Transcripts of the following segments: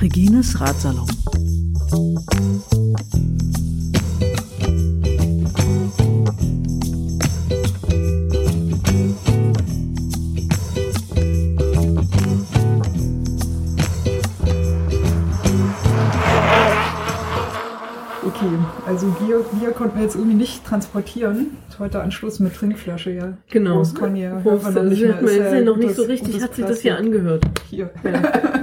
Regines Ratsalon. Wir jetzt irgendwie nicht transportieren. Heute Anschluss mit Trinkflasche, ja. Genau. Prost, Conny, ja. Prost, Hört man noch nicht mehr. Ist ja noch nicht so richtig, hat sich das hier angehört. Hier. Ja.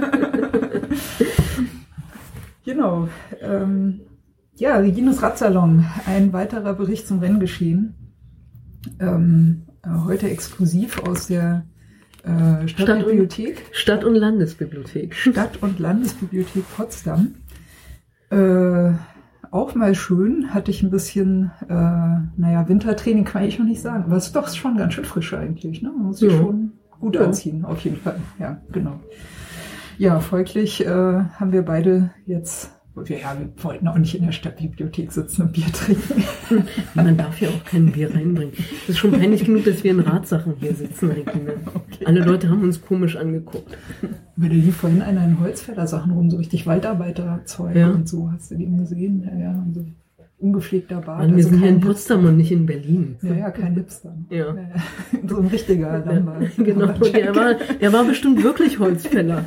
Genau. Ähm, ja, Regines Radsalon, ein weiterer Bericht zum Renngeschehen. Ähm, äh, heute exklusiv aus der äh, Stadtbibliothek, Stadt- und Landesbibliothek. Stadt- und Landesbibliothek Potsdam. Äh, auch mal schön, hatte ich ein bisschen, äh, naja, Wintertraining kann ich noch nicht sagen, aber es ist doch schon ganz schön frisch eigentlich, ne? Man muss sich Ja. schon gut Ja. anziehen, auf jeden Fall. Ja, genau. Ja, folglich äh, haben wir beide jetzt, ja, wir wollten auch nicht in der Stadtbibliothek sitzen und Bier trinken. Man darf ja auch kein Bier reinbringen. Es ist schon peinlich genug, dass wir in Ratsachen hier sitzen, Regine. Alle Leute haben uns komisch angeguckt. Weil da lief vorhin einer in Holzfäller Sachen rum, so richtig Waldarbeiterzeug Ja. und so. Hast du den gesehen? Ja, ja, und so ungepflegter Bart. Mann, wir also sind hier in kein Potsdam und nicht in Berlin. Ja, ja, kein Hipster. Ja. so ein richtiger Lambert. Genau, der war, der war bestimmt wirklich Holzfäller.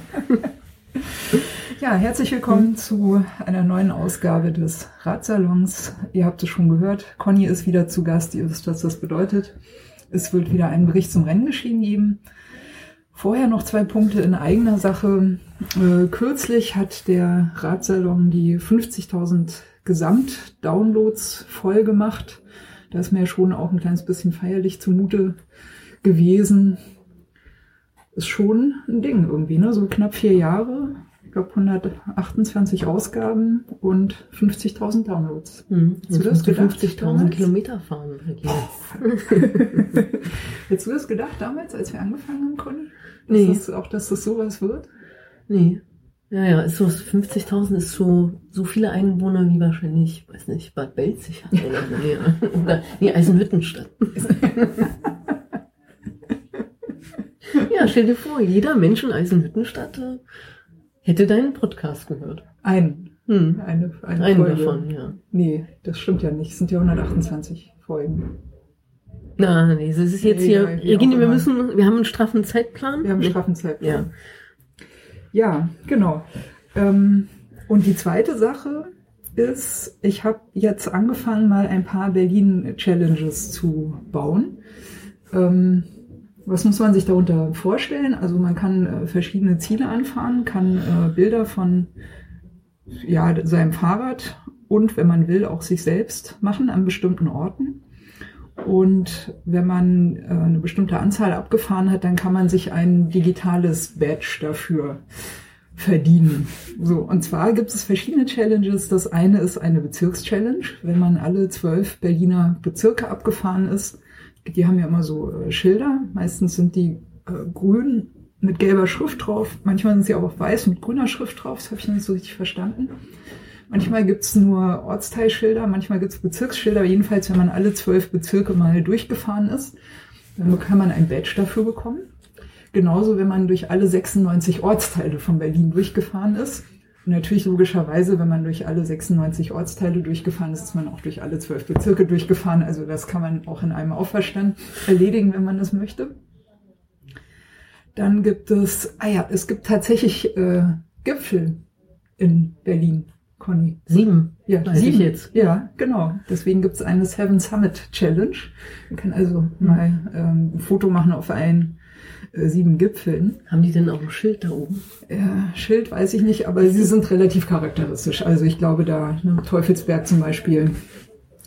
Ja, herzlich willkommen zu einer neuen Ausgabe des Radsalons. Ihr habt es schon gehört, Conny ist wieder zu Gast. Ihr wisst, was das bedeutet. Es wird wieder einen Bericht zum Renngeschehen geben. Vorher noch zwei Punkte in eigener Sache. Äh, kürzlich hat der Radsalon die 50.000 Gesamt-Downloads voll gemacht. Da ist mir schon auch ein kleines bisschen feierlich zumute gewesen. Ist schon ein Ding irgendwie, ne? So knapp vier Jahre. Ich glaube 128 Ausgaben und 50.000 Downloads. Hm, Hast du das gedacht 50.000 damals? Kilometer fahren. Hättest du das gedacht damals, als wir angefangen haben, Conny? Dass Nee. Das, auch, dass das sowas wird? Nee. Ja, ja, ist so 50.000 ist so, so viele Einwohner wie wahrscheinlich, weiß nicht, Bad Belzig hat oder so. Ja. Oder, nee, Eisenhüttenstadt. ja, stell dir vor, jeder Mensch in Eisenhüttenstadt äh, hätte deinen Podcast gehört. Ein, Hm. eine, eine Einen Folge. davon, ja. Nee, das stimmt ja nicht. Es sind ja 128 Folgen. Na, nee, das ist jetzt Nee, hier, Regine, wir müssen, wir haben einen straffen Zeitplan. Wir haben einen Nee. straffen Zeitplan. Ja. Ja, genau. Ähm, und die zweite Sache ist, ich habe jetzt angefangen, mal ein paar Berlin-Challenges zu bauen. Ähm, was muss man sich darunter vorstellen? Also man kann äh, verschiedene Ziele anfahren, kann äh, Bilder von ja, seinem Fahrrad und, wenn man will, auch sich selbst machen an bestimmten Orten. Und wenn man äh, eine bestimmte Anzahl abgefahren hat, dann kann man sich ein digitales Badge dafür verdienen. So, und zwar gibt es verschiedene Challenges. Das eine ist eine Bezirkschallenge, wenn man alle zwölf Berliner Bezirke abgefahren ist. Die haben ja immer so äh, Schilder. Meistens sind die äh, grün mit gelber Schrift drauf. Manchmal sind sie auch weiß mit grüner Schrift drauf. Das habe ich nicht so richtig verstanden. Manchmal gibt's nur Ortsteilschilder, manchmal gibt's Bezirksschilder. Jedenfalls, wenn man alle zwölf Bezirke mal durchgefahren ist, dann kann man ein Badge dafür bekommen. Genauso, wenn man durch alle 96 Ortsteile von Berlin durchgefahren ist. Und natürlich logischerweise, wenn man durch alle 96 Ortsteile durchgefahren ist, ist man auch durch alle zwölf Bezirke durchgefahren. Also das kann man auch in einem Aufverstand erledigen, wenn man das möchte. Dann gibt es, ah ja, es gibt tatsächlich äh, Gipfel in Berlin, Conny. Sieben. Ja, Weiß ich jetzt. Ja, genau. Deswegen gibt es eine Seven Summit Challenge. Man kann also mal ähm, ein Foto machen auf allen äh, sieben Gipfeln. Haben die denn auch ein Schild da oben? Ja, Schild weiß ich nicht, aber sie sind relativ charakteristisch. Also ich glaube da, ne, Teufelsberg zum Beispiel,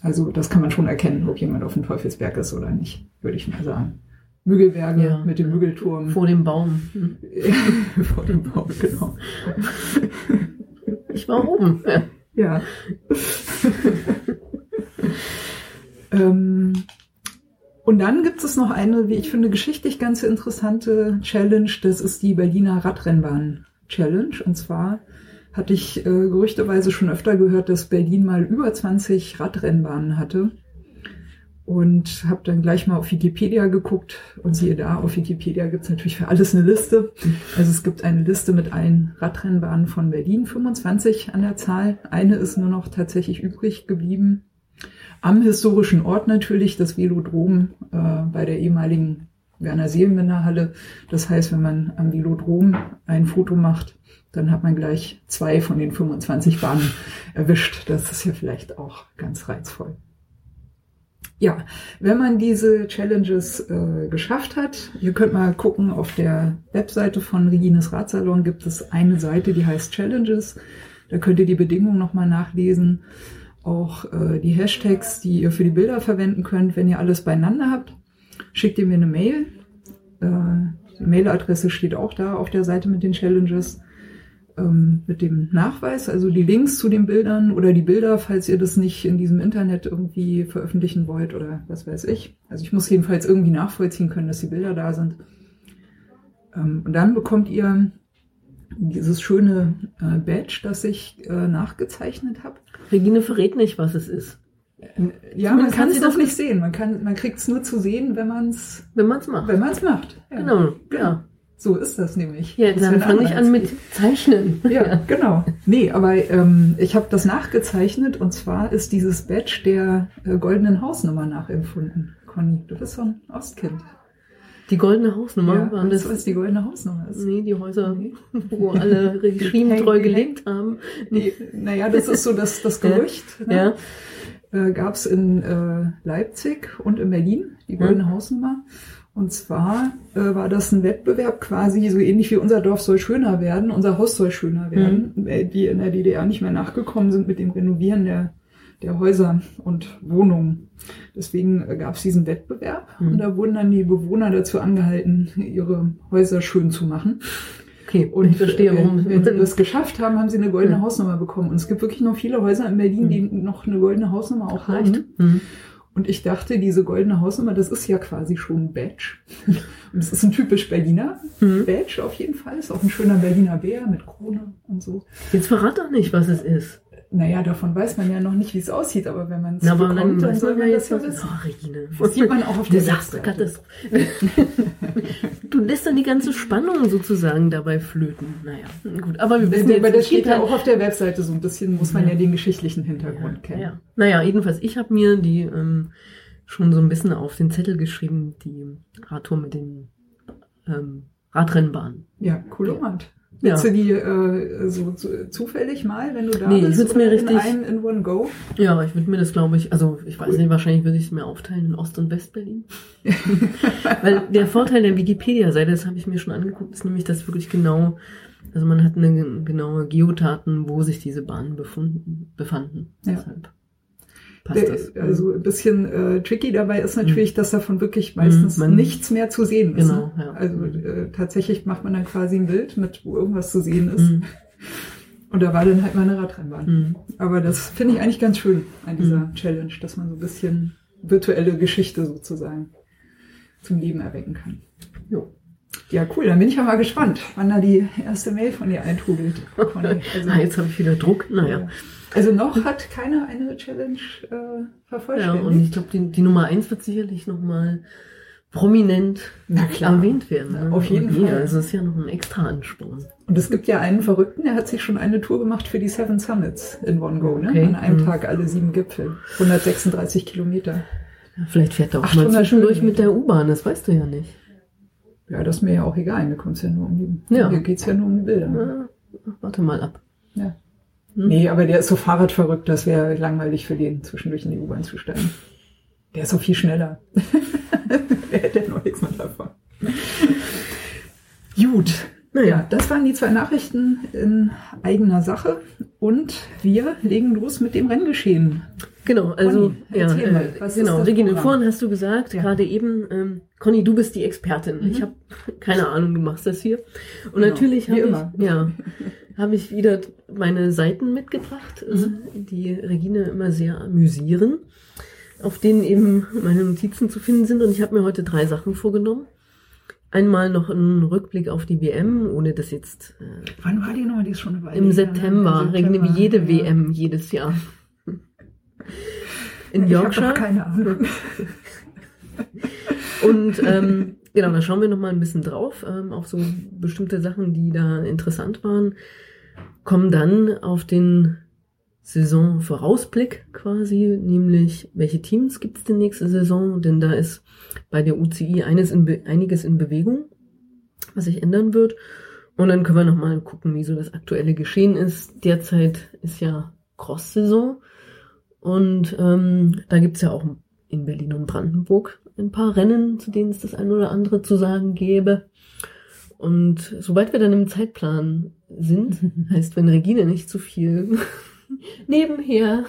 also das kann man schon erkennen, ob jemand auf dem Teufelsberg ist oder nicht, würde ich mal sagen. Müggelberge Ja. mit dem Müggelturm Vor dem Baum. Hm. vor dem Baum, genau. Ich war oben. Ja. Ja. ähm, und dann gibt es noch eine, wie ich finde, geschichtlich ganz interessante Challenge. Das ist die Berliner Radrennbahn Challenge. Und zwar hatte ich äh, gerüchteweise schon öfter gehört, dass Berlin mal über 20 Radrennbahnen hatte. und habe dann gleich mal auf Wikipedia geguckt und siehe da, auf Wikipedia gibt's natürlich für alles eine Liste. Also es gibt eine Liste mit allen Radrennbahnen von Berlin, 25 an der Zahl. Eine ist nur noch tatsächlich übrig geblieben. Am historischen Ort natürlich, das Velodrom äh, bei der ehemaligen Werner Seelenbinder Halle. Das heißt, wenn man am Velodrom ein Foto macht, dann hat man gleich zwei von den 25 Bahnen erwischt. Das ist ja vielleicht auch ganz reizvoll. Ja, wenn man diese Challenges äh, geschafft hat, ihr könnt mal gucken, auf der Webseite von Regines Radsalon gibt es eine Seite, die heißt Challenges. Da könnt ihr die Bedingungen nochmal nachlesen. Auch äh, die Hashtags, die ihr für die Bilder verwenden könnt, wenn ihr alles beieinander habt. Schickt ihr mir eine Mail. Äh, die Mailadresse steht auch da auf der Seite mit den Challenges ähm, mit dem Nachweis, also die Links zu den Bildern oder die Bilder, falls ihr das nicht in diesem Internet irgendwie veröffentlichen wollt oder was weiß ich. Also ich muss jedenfalls irgendwie nachvollziehen können, dass die Bilder da sind. Ähm, und dann bekommt ihr dieses schöne äh, Badge, das ich äh, nachgezeichnet habe. Regine verrät nicht, was es ist. Ja, man kann es doch nicht sehen. Man kann, man kriegt es nur zu sehen, wenn man es, wenn man es macht. Wenn man es macht. Ja. Genau, ja. So ist das nämlich. Ja, dann fange ich an mit Zeichnen. Ja, genau. Nee, aber ähm, ich habe das nachgezeichnet und zwar ist dieses Badge der äh, goldenen Hausnummer nachempfunden. Conny, du bist so ein Ostkind. Die goldene Hausnummer Ja, waren weißt das? du, was die goldene Hausnummer ist? Nee, die Häuser, wo alle regimetreu gelebt haben. Nee, naja, das ist so das, das Gerücht. Ne? Ja. Äh, Gab es in äh, Leipzig und in Berlin, die goldene Hausnummer. Und zwar äh, war das ein Wettbewerb quasi so ähnlich wie unser Dorf soll schöner werden, unser Haus soll schöner werden, äh, die in der DDR nicht mehr nachgekommen sind mit dem Renovieren der, der Häuser und Wohnungen. Deswegen äh, gab es diesen Wettbewerb und da wurden dann die Bewohner dazu angehalten, ihre Häuser schön zu machen. Okay, Und ich verstehe, warum. äh, wenn sie das geschafft haben, haben sie eine goldene Ja. Hausnummer bekommen. Und es gibt wirklich noch viele Häuser in Berlin, die noch eine goldene Hausnummer auch reicht. haben. Mhm. Und ich dachte, diese goldene Hausnummer, das ist ja quasi schon ein Badge. Und es ist ein typisch Berliner Mhm. Badge auf jeden Fall. Ist auch ein schöner Berliner Bär mit Krone und so. Jetzt verrat doch nicht, was es ist. Naja, davon weiß man ja noch nicht, wie es aussieht, aber wenn man es Na, aber dann bekommt, soll man ja jetzt das ja wissen. Oh, Regine. Das sieht man auch auf der Webseite. Katastrophe. du lässt dann die ganze Spannung sozusagen dabei flöten. Naja, gut. Aber wir wissen Aber jetzt, das steht ja halt- auch auf der Webseite so ein bisschen, muss man ja den geschichtlichen Hintergrund kennen. Ja. Naja, jedenfalls, ich habe mir die ähm, schon so ein bisschen auf den Zettel geschrieben, die Radtour mit den ähm, Radrennbahnen. Ja, Kolomat. Ja. Willst du die äh, so, zu, zufällig mal, wenn du da Nee, ich bist? würd's mir oder richtig- In einem in One Go? Ja, ich würde mir das, glaube ich, also ich weiß nicht, wahrscheinlich würde ich es mir aufteilen in Ost- und West-Berlin. Weil der Vorteil der Wikipedia-Seite, das habe ich mir schon angeguckt, ist nämlich, dass wirklich genau, also man hat eine genaue Geodaten, wo sich diese Bahnen befunden, befanden. Ja. Deshalb passt das. also ein bisschen äh, tricky dabei ist natürlich, dass davon wirklich meistens Mhm, man- nichts mehr zu sehen ist. Genau, ne? ja. Also Mhm. äh, tatsächlich macht man dann quasi ein Bild mit, wo irgendwas zu sehen ist. Mhm. Und da war dann halt mal eine Radrennbahn. Mhm. Aber das finde ich eigentlich ganz schön an dieser Challenge, dass man so ein bisschen virtuelle Geschichte sozusagen zum Leben erwecken kann. Jo. Ja, cool. Dann bin ich ja mal gespannt, wann da die erste Mail von dir eintrudelt. Also, Ah, jetzt habe ich wieder Druck. Naja. Also noch hat keiner eine Challenge äh, Ja, vervollständigt. und ich glaube, die, die Nummer eins wird sicherlich nochmal prominent Na klar. erwähnt werden. Ne? Auf jeden ja, Fall. Also es ist ja noch ein extra Ansporn. Und es gibt ja einen Verrückten, der hat sich schon eine Tour gemacht für die Seven Summits in One Go, ne? Okay. An einem Mhm. Tag alle sieben Gipfel. 136 Kilometer. Ja, vielleicht fährt er auch 800 mal zwischendurch mit der U-Bahn, das weißt du ja nicht. Ja, das ist mir ja auch egal. Mir kommt's ja nur um die, Ja. Hier geht's ja nur um die Bilder. Ja, warte mal ab. Ja. Hm? Nee, aber der ist so Fahrradverrückt, das wäre langweilig für den, zwischendurch in die U-Bahn zu steigen. Der ist so viel schneller. der hätte ja noch nichts mehr davon. Gut. Naja, das waren die zwei Nachrichten in eigener Sache. Und wir legen los mit dem Renngeschehen. Genau, also Conny, ja, erzähl mal, äh, was genau. Regine, vorhin hast du gesagt, Ja. gerade eben, ähm, Conny, du bist die Expertin. Mhm. Ich habe keine Ahnung, du machst das hier. Und Genau, natürlich habe immer. ich, ja, habe ich wieder meine Seiten mitgebracht, äh, Mhm. die Regine immer sehr amüsieren, auf denen eben meine Notizen zu finden sind. Und ich habe mir heute drei Sachen vorgenommen. Einmal noch einen Rückblick auf die WM, ohne das jetzt äh, Wann war die nochmal? Die ist schon eine Weile im her, ne? September, Im Regine wie September, jede ja. WM jedes Jahr. in Ich Yorkshire. keine Ahnung. Und ähm, genau, da schauen wir noch mal ein bisschen drauf, ähm, auf so bestimmte Sachen, die da interessant waren. Kommen dann auf den Saisonvorausblick quasi, nämlich welche Teams gibt es denn nächste Saison? Denn da ist bei der UCI eines in einiges in Bewegung, was sich ändern wird. Und dann können wir noch mal gucken, wie so das aktuelle Geschehen ist. Derzeit ist ja Cross-Saison und ähm, da gibt's ja auch in Berlin und Brandenburg ein paar Rennen, zu denen es das ein oder andere zu sagen gäbe. Und sobald wir dann im Zeitplan sind, heißt, wenn Regine nicht zu viel nebenher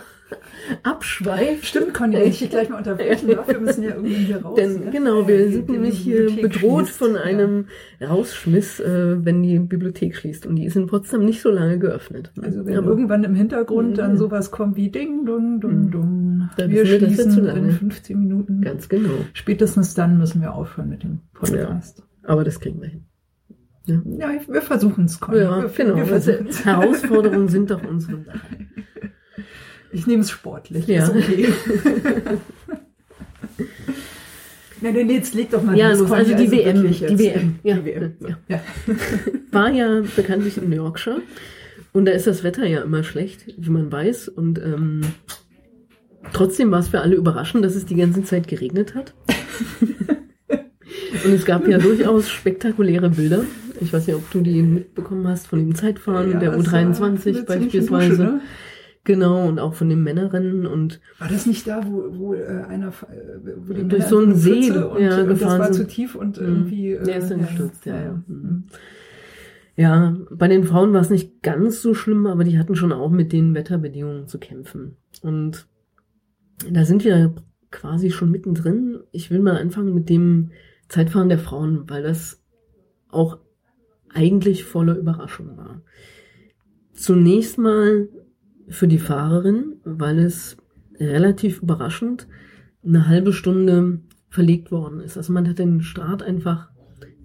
abschweift. Stimmt, Conny, wenn ich dich gleich mal unterbrechen darf, wir müssen ja irgendwie hier raus. Denn ne? genau, wir Die- sind nämlich hier bedroht schließt. von einem Rausschmiss, äh, wenn die Bibliothek schließt. Und die ist in Potsdam nicht so lange geöffnet. Ja. Also wenn Aber- irgendwann im Hintergrund dann Mhm. sowas kommt wie Ding, Dung, Dung, Dung. Da wir schließen zu lange. in 15 Minuten. Ganz genau. Spätestens dann müssen wir aufhören mit dem Podcast. Aber das kriegen wir hin. Ja, wir versuchen es, Conny. Ja, wir, genau. Wir Also. Herausforderungen sind doch unsere Sache. Ich nehme es sportlich. Ja. Ist okay. nee, nee, jetzt leg doch mal Ja, los, also die WM, wirklich die. WM, ja. Die WM. Ja. Ja. War ja bekanntlich in Yorkshire. Und da ist das Wetter ja immer schlecht, wie man weiß. Und ähm, trotzdem war es für alle überraschend, dass es die ganze Zeit geregnet hat. Und es gab ja durchaus spektakuläre Bilder. Ich weiß nicht, ob du die mitbekommen hast von dem Zeitfahren Ja, der es war eine U23 ziemliche beispielsweise. Dusche, ne? Genau, und auch von den Männerrennen und War das nicht da, wo, wo äh, einer äh, wo die Durch Männer so einen in See, und, ja, und das gefahren war sind. zu tief und Mhm. irgendwie. äh, Der ist dann gestürzt, ja, ja. Mhm. Mhm. Ja, bei den Frauen war es nicht ganz so schlimm, aber die hatten schon auch mit den Wetterbedingungen zu kämpfen. Und da sind wir quasi schon mittendrin. Ich will mal anfangen mit dem Zeitfahren der Frauen, weil das auch eigentlich voller Überraschung war. Zunächst mal für die Fahrerin, weil es relativ überraschend eine halbe Stunde verlegt worden ist. Also man hat den Start einfach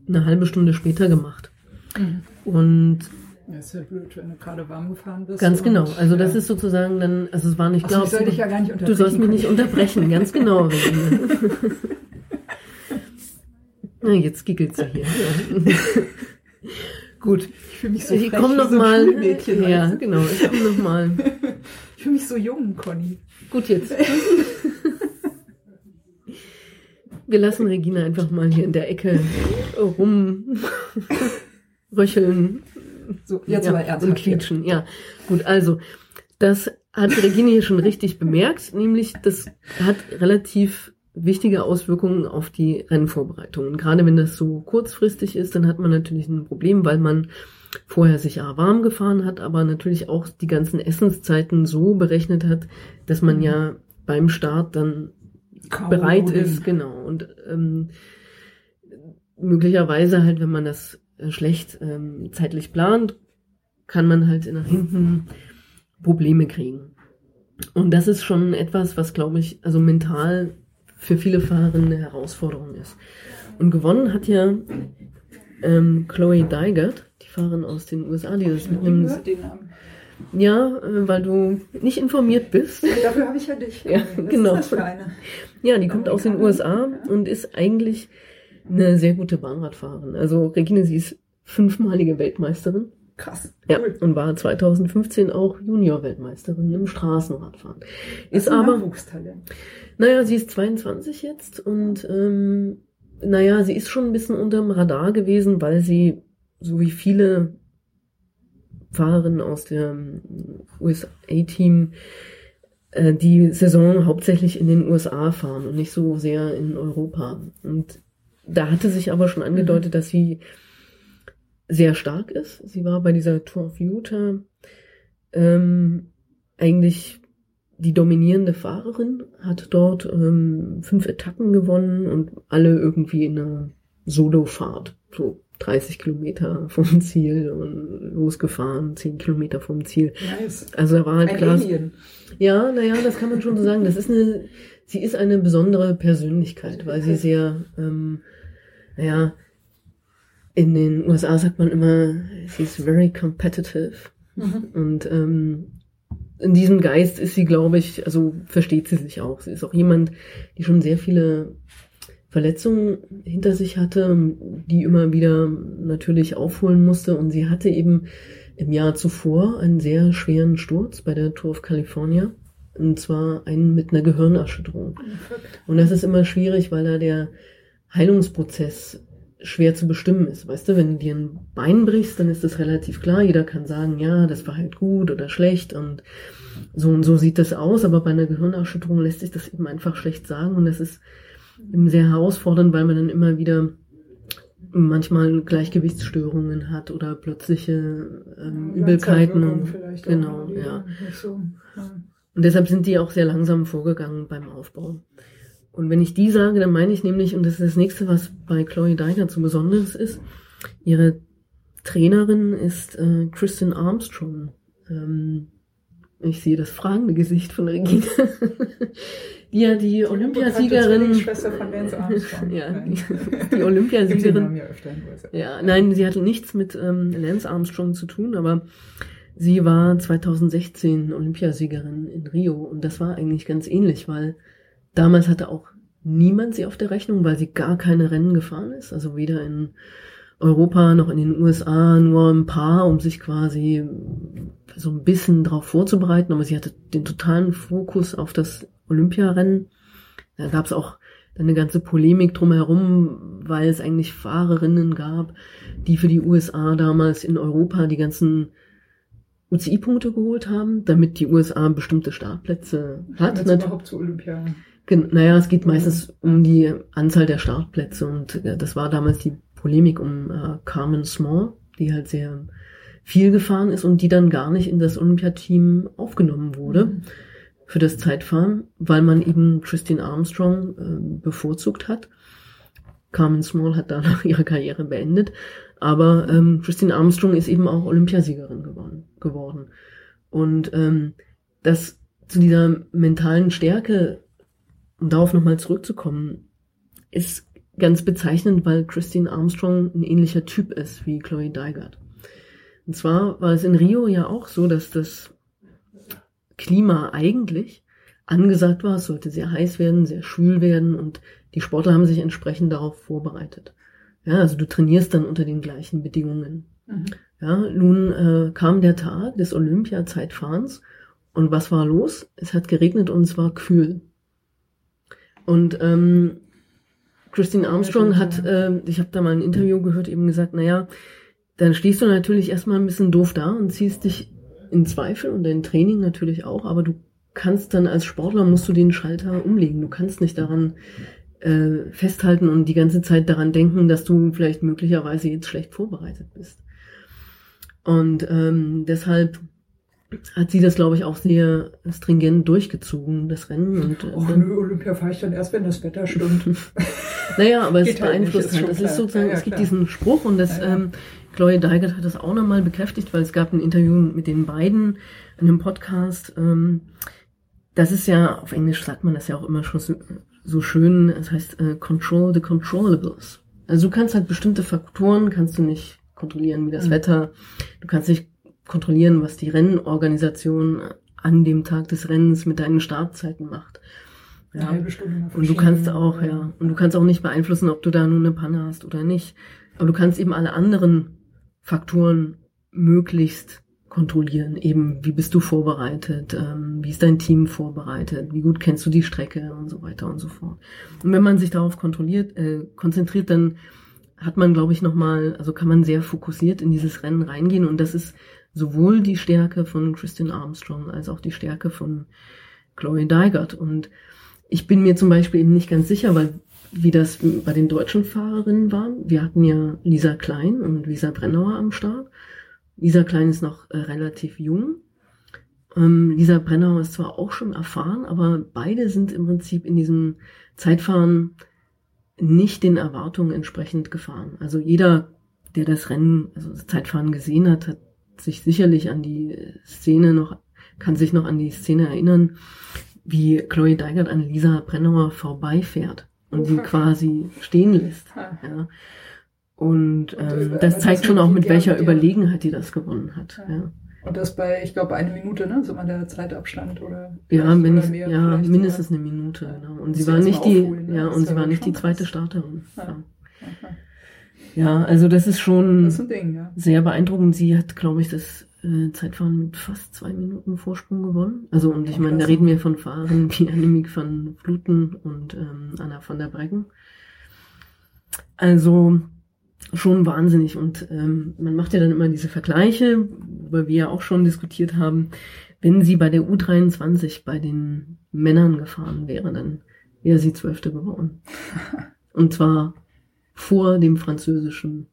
eine halbe Stunde später gemacht. Mhm. Und Ja, ist ja blöd, wenn du gerade warm gefahren bist. ganz genau, also das ja. ist sozusagen dann, also es war nicht, Achso, ich soll dich ja gar nicht du unterbrechen. sollst mich nicht unterbrechen, ganz genau. Na, jetzt giggelt sie hier. Gut, Ich fühle mich so ich frech komme wie noch so mal. Ja, genau, ich komme noch mal. Ich fühle mich so jung, Conny. Gut jetzt. Wir lassen Regina einfach mal hier in der Ecke rumröcheln So, jetzt ja, und ernsthaft. hier. quietschen. Ja, gut, also das hat Regine hier schon richtig bemerkt, nämlich das hat relativ wichtige Auswirkungen auf die Rennvorbereitungen. Gerade wenn das so kurzfristig ist, dann hat man natürlich ein Problem, weil man vorher sich ja warm gefahren hat, aber natürlich auch die ganzen Essenszeiten so berechnet hat, dass man ja beim Start dann Kaum bereit ist, genau. Und ähm, möglicherweise halt, wenn man das äh, schlecht ähm, zeitlich plant, kann man halt nach hinten Probleme kriegen. Und das ist schon etwas, was, glaube ich, also mental für viele Fahrer eine Herausforderung ist. Und gewonnen hat ja ähm, Chloe Dygert, die Fahrerin aus den USA, die das mit einem, ja, äh, weil du nicht informiert bist. Dafür habe ich ja dich. Ja, genau. Ist das für eine? Ja, die kommt aus den USA Ja. und ist eigentlich eine sehr gute Bahnradfahrerin. Also Regine, sie ist fünfmalige Weltmeisterin. Krass. Ja, Cool. und war 2015 auch Junior-Weltmeisterin im Straßenradfahren. Ist aber, naja, sie ist 22 jetzt und ähm, naja, sie ist schon ein bisschen unterm Radar gewesen, weil sie, so wie viele Fahrerinnen aus dem USA-Team, äh, die Saison hauptsächlich in den USA fahren und nicht so sehr in Europa. Und da hatte sich aber schon angedeutet, dass sie sehr stark ist. Sie war bei dieser Tour of Utah ähm, eigentlich die dominierende Fahrerin, hat dort ähm, fünf Etappen gewonnen und alle irgendwie in einer Solofahrt, so 30 Kilometer vom Ziel und losgefahren, 10 Kilometer vom Ziel. Nice. Also da war halt Ein klar, Alien. ja, naja, das kann man schon so sagen. Das ist eine, sie ist eine besondere Persönlichkeit, weil sie sehr, ähm, naja, in den USA sagt man immer, sie ist very competitive. Mhm. Und ähm, in diesem Geist ist sie, glaube ich, also versteht sie sich auch. Sie ist auch jemand, die schon sehr viele Verletzungen hinter sich hatte, die immer wieder natürlich aufholen musste. Und sie hatte eben im Jahr zuvor einen sehr schweren Sturz bei der Tour of California. Und zwar einen mit einer Gehirnerschütterung. Und das ist immer schwierig, weil da der Heilungsprozess schwer zu bestimmen ist. Weißt du, wenn du dir ein Bein brichst, dann ist das relativ klar. Jeder kann sagen, ja, das war halt gut oder schlecht und so und so sieht das aus. Aber bei einer Gehirnerschütterung lässt sich das eben einfach schlecht sagen und das ist eben sehr herausfordernd, weil man dann immer wieder manchmal Gleichgewichtsstörungen hat oder plötzliche ähm, Übelkeiten. Und, genau, auch, ja. So, ja. Und deshalb sind die auch sehr langsam vorgegangen beim Aufbau. Und wenn ich die sage, dann meine ich nämlich, und das ist das nächste, was bei Chloe Deiger so besonders ist, ihre Trainerin ist äh, Kristen Armstrong. Ähm, ich sehe das fragende Gesicht von Regina. die ja die Olympiasiegerin. Schwester von Lance Armstrong. ja, die, die Olympiasiegerin. ja, nein, sie hatte nichts mit ähm, Lance Armstrong zu tun, aber sie war 2016 Olympiasiegerin in Rio und das war eigentlich ganz ähnlich, weil damals hatte auch niemand sie auf der Rechnung, weil sie gar keine Rennen gefahren ist, also weder in Europa noch in den USA, nur ein paar, um sich quasi so ein bisschen darauf vorzubereiten, aber sie hatte den totalen Fokus auf das Olympiarennen. Da gab es auch eine ganze Polemik drumherum, weil es eigentlich Fahrerinnen gab, die für die USA damals in Europa die ganzen UCI-Punkte geholt haben, damit die USA bestimmte Startplätze hat. Jetzt überhaupt zu Olympia. Naja, es geht meistens um die Anzahl der Startplätze und äh, das war damals die Polemik um äh, Carmen Small, die halt sehr viel gefahren ist und die dann gar nicht in das Olympiateam aufgenommen wurde. Mhm für das Zeitfahren, weil man eben Christine Armstrong äh, bevorzugt hat. Carmen Small hat danach ihre Karriere beendet, aber ähm, Christine Armstrong ist eben auch Olympiasiegerin geworden. geworden. Und ähm, das zu dieser mentalen Stärke, um darauf nochmal zurückzukommen, ist ganz bezeichnend, weil Christine Armstrong ein ähnlicher Typ ist wie Chloe Dygert. Und zwar war es in Rio ja auch so, dass das Klima eigentlich angesagt war. Es sollte sehr heiß werden, sehr schwül werden und die Sportler haben sich entsprechend darauf vorbereitet. Ja, also du trainierst dann unter den gleichen Bedingungen. Mhm. Ja, nun äh, kam der Tag des Olympia-Zeitfahrens und was war los? Es hat geregnet und es war kühl. Und ähm, Christine Armstrong hat, äh, ich habe da mal ein Interview gehört, eben gesagt, naja, dann stehst du natürlich erstmal ein bisschen doof da und ziehst dich in Zweifel und dein Training natürlich auch, aber du kannst dann als Sportler musst du den Schalter umlegen. Du kannst nicht daran äh, festhalten und die ganze Zeit daran denken, dass du vielleicht möglicherweise jetzt schlecht vorbereitet bist. Und ähm, deshalb hat sie das, glaube ich, auch sehr stringent durchgezogen, das Rennen. Und, Och, dann, nö, Olympia fahre ich dann erst, wenn das Wetter stimmt. naja, aber es beeinflusst halt. Das ist sozusagen, ja, ja, es gibt diesen Spruch und das ja, ähm, Chloe Deigert hat das auch nochmal bekräftigt, weil es gab ein Interview mit den beiden in einem Podcast. Ähm, das ist ja, auf Englisch sagt man das ja auch immer schon so, so schön, das heißt äh, Control the Controllables. Also du kannst halt bestimmte Faktoren, kannst du nicht kontrollieren, wie das mhm. Wetter, du kannst nicht kontrollieren, was die Rennorganisation an dem Tag des Rennens mit deinen Startzeiten macht. Ja. Und du kannst auch, ja, und du kannst auch nicht beeinflussen, ob du da nur eine Panne hast oder nicht. Aber du kannst eben alle anderen Faktoren möglichst kontrollieren. Eben, wie bist du vorbereitet? Ähm, wie ist dein Team vorbereitet? Wie gut kennst du die Strecke und so weiter und so fort. Und wenn man sich darauf kontrolliert, äh, konzentriert, dann hat man, glaube ich, nochmal, also kann man sehr fokussiert in dieses Rennen reingehen. Und das ist sowohl die Stärke von Christian Armstrong als auch die Stärke von Chloe Dygert. Und ich bin mir zum Beispiel eben nicht ganz sicher, weil wie das bei den deutschen Fahrerinnen war. Wir hatten ja Lisa Klein und Lisa Brennauer am Start. Lisa Klein ist noch äh, relativ jung. Ähm, Lisa Brennauer ist zwar auch schon erfahren, aber beide sind im Prinzip in diesem Zeitfahren nicht den Erwartungen entsprechend gefahren. Also jeder, der das Rennen, also das Zeitfahren gesehen hat, hat sich sicherlich an die Szene noch, kann sich noch an die Szene erinnern, wie Chloe Deigert an Lisa Brennauer vorbeifährt und sie quasi stehen lässt. Ja. Und ähm, das zeigt schon auch, mit welcher Überlegenheit die das gewonnen hat. Ja. Und das bei, ich glaube, eine Minute, ne? So mal der Zeitabstand oder Ja, wenn oder mehr ja mindestens eine Minute, genau. Und sie war erst nicht die, aufholen, ne? ja, und sie war nicht die zweite. Starterin. Ja. Ja. Ja, also das ist schon Das ist Ding, ja. sehr beeindruckend. Sie hat, glaube ich, das äh, Zeitfahren mit fast zwei Minuten Vorsprung gewonnen. Also und ich meine, da reden wir von Fahrern wie Annemiek van Vluten und ähm, Anna van der Breggen. Also schon wahnsinnig. Und ähm, man macht ja dann immer diese Vergleiche, worüber wir ja auch schon diskutiert haben. Wenn sie bei der U23 bei den Männern gefahren wäre, dann wäre sie Zwölfte geworden. Und zwar vor dem französischen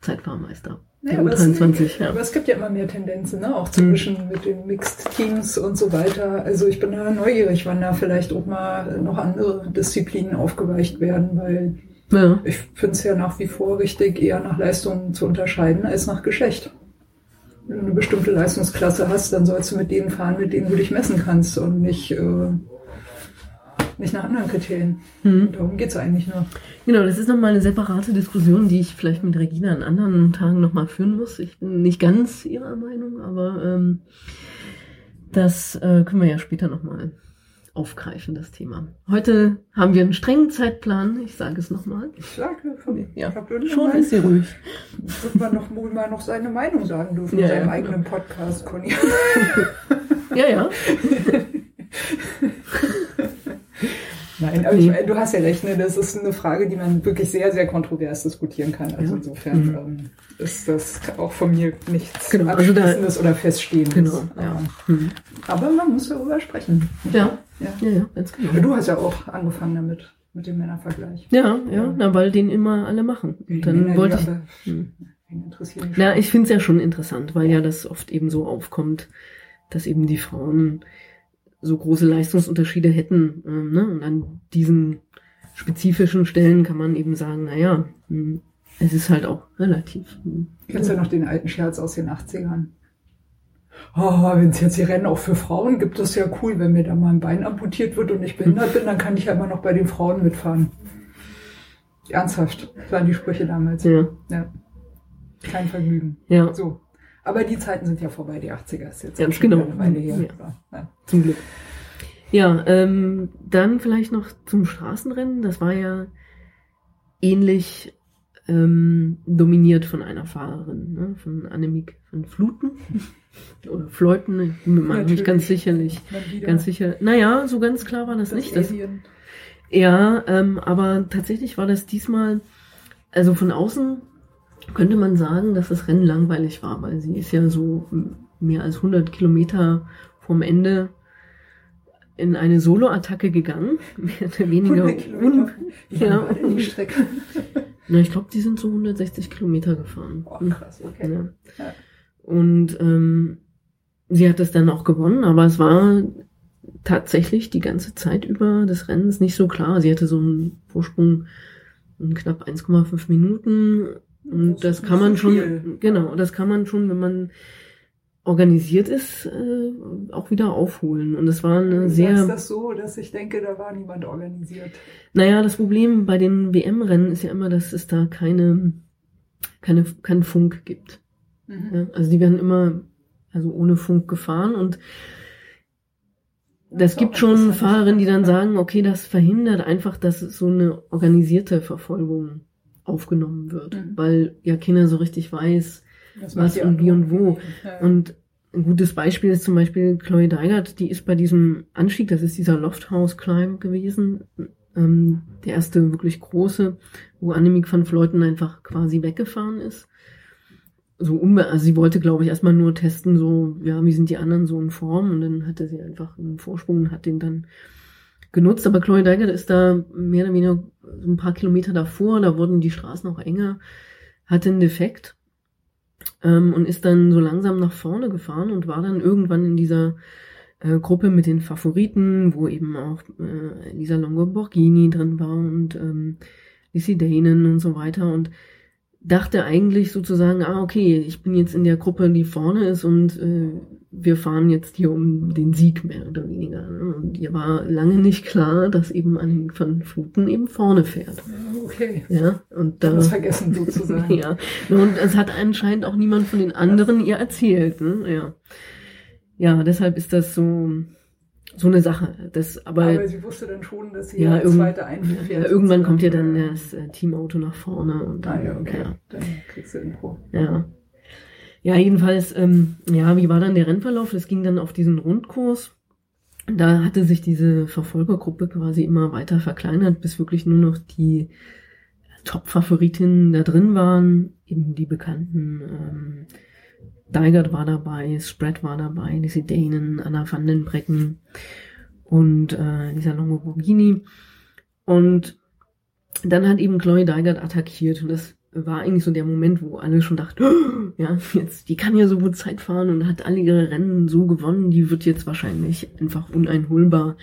Zeitfahrmeister. Der aber, es, U23, ja. aber es gibt ja immer mehr Tendenzen, ne? auch Hm. zwischen mit den Mixed Teams und so weiter. Also ich bin da neugierig, wann da vielleicht auch mal noch andere Disziplinen aufgeweicht werden, weil Ja, ich finde es ja nach wie vor richtig, eher nach Leistung zu unterscheiden als nach Geschlecht. Wenn du eine bestimmte Leistungsklasse hast, dann sollst du mit denen fahren, mit denen du dich messen kannst und nicht, äh, nicht nach anderen Kriterien. hm. Darum geht's eigentlich nur. Genau, das ist nochmal eine separate Diskussion, die ich vielleicht mit Regina an anderen Tagen nochmal führen muss. Ich bin nicht ganz ihrer Meinung, aber ähm, das äh, können wir ja später nochmal aufgreifen, das Thema. Heute haben wir einen strengen Zeitplan, ich sage es nochmal. Ich sage, Ja, ich schon ist sie ruhig. wird man noch wohl mal noch seine Meinung sagen dürfen Ja, in seinem ja, eigenen Podcast, Conny. Ja, ja. Nein, aber ich, du hast ja recht, ne? das ist eine Frage, die man wirklich sehr, sehr kontrovers diskutieren kann. Also Ja. insofern Mhm. ähm, ist das auch von mir nichts Genau, also da- Abschließendes oder Feststehendes. Genau, ja. Aber, Hm. aber man muss darüber sprechen. Ja, Ja. ja, ja, ganz Aber genau. Du hast ja auch angefangen damit, mit dem Männervergleich. Ja, ja, Ja. na, weil den immer alle machen. Und dann Männer, wollte ich, aber- Hm. interessieren Na, ich finde es ja schon interessant, weil ja das oft eben so aufkommt, dass eben die Frauen so große Leistungsunterschiede hätten. Ähm, ne? Und an diesen spezifischen Stellen kann man eben sagen, naja, hm, es ist halt auch relativ. hm. Kennst du noch den alten Scherz aus den 80ern? Oh, wenn es jetzt die Rennen auch für Frauen gibt, das ist ja cool, wenn mir da mal ein Bein amputiert wird und ich behindert bin, dann kann ich ja immer noch bei den Frauen mitfahren. Ernsthaft, das waren die Sprüche damals. Ja, Ja. Kein Vergnügen. ja, So. Aber die Zeiten sind ja vorbei, die 80er ist jetzt schon genau. eine Weile her. Ja. Ja. zum Glück. Ja, ähm, dann vielleicht noch zum Straßenrennen. Das war ja ähnlich ähm, dominiert von einer Fahrerin, ne? von Annemiek van Fluten. Oder Fleuten, ich bin mir mal nicht ganz sicherlich. Ganz sicher. Naja, so ganz klar war das, das nicht. Das, ja, ähm, aber tatsächlich war das diesmal, also von außen könnte man sagen, dass das Rennen langweilig war, weil sie ist ja so mehr als 100 Kilometer vom Ende in eine Solo-Attacke gegangen, mehr oder weniger. 100 Kilometer. Un ja, die Strecke? na, ich glaube, die sind so 160 Kilometer gefahren. Oh, krass, okay. Ja. Ja. Und ähm, sie hat es dann auch gewonnen, aber es war tatsächlich die ganze Zeit über des Rennens nicht so klar. Sie hatte so einen Vorsprung in knapp 1,5 Minuten und Das das ist kann man schon, viel. genau, das kann man schon, wenn man organisiert ist, äh, auch wieder aufholen. Und es war eine Du sehr, sagst das so, dass ich denke, da war niemand organisiert. naja, das Problem bei den WM-Rennen ist ja immer, dass es da keine, keine, keinen Funk gibt. Mhm. Ja, also die werden immer also ohne Funk gefahren und das ist gibt schon. Fahrerinnen, die dann sagen, okay, das verhindert einfach, dass so eine organisierte Verfolgung aufgenommen wird, Mhm. weil ja keiner so richtig weiß. Das Was und wie und wo. Ja. Und ein gutes Beispiel ist zum Beispiel Chloe Deigert, die ist bei diesem Anstieg, das ist dieser Lofthouse Climb gewesen, ähm, der erste wirklich große, wo Annemiek van Vleuten einfach quasi weggefahren ist. So unbe also sie wollte, glaube ich, erstmal nur testen, so, ja, wie sind die anderen so in Form und dann hatte sie einfach einen Vorsprung und hat den dann genutzt. Aber Chloe Deigert ist da mehr oder weniger ein paar Kilometer davor, da wurden die Straßen auch enger, hatte einen Defekt ähm, und ist dann so langsam nach vorne gefahren und war dann irgendwann in dieser äh, Gruppe mit den Favoriten, wo eben auch äh, Lisa Longo Borghini drin war und ähm, Lizzie Danen und so weiter. Und dachte eigentlich sozusagen, ah, okay, ich bin jetzt in der Gruppe, die vorne ist und äh, wir fahren jetzt hier um den Sieg mehr oder weniger. Ne? Und ihr war lange nicht klar, dass eben ein Van Fluten eben vorne fährt. Okay. Ja, und da. Das vergessen sozusagen. ja. Und es hat anscheinend auch niemand von den anderen ihr erzählt, ne? Ja. Ja, deshalb ist das so, so eine Sache. Das, aber, Aber sie wusste dann schon, dass sie Ja, ja, irgend- zweite einfährt. ja, irgendwann kommt ja dann das äh, Teamauto nach vorne und Ah dann, ja, okay. ja. Dann kriegst du Info. Ja. Ja, jedenfalls, ähm, ja, wie war dann der Rennverlauf? Das ging dann auf diesen Rundkurs. Da hatte sich diese Verfolgergruppe quasi immer weiter verkleinert, bis wirklich nur noch die Top-Favoritinnen da drin waren. Eben die bekannten, ähm, Deigert war dabei, Spread war dabei, Lizzie Danen, Anna van den Brecken und äh, Lisa Longo Borghini. Und dann hat eben Chloe Deigert attackiert und das war eigentlich so der Moment, wo alle schon dachten, "Oh, ja, jetzt, die kann ja so gut Zeit fahren und hat alle ihre Rennen so gewonnen, die wird jetzt wahrscheinlich einfach uneinholbar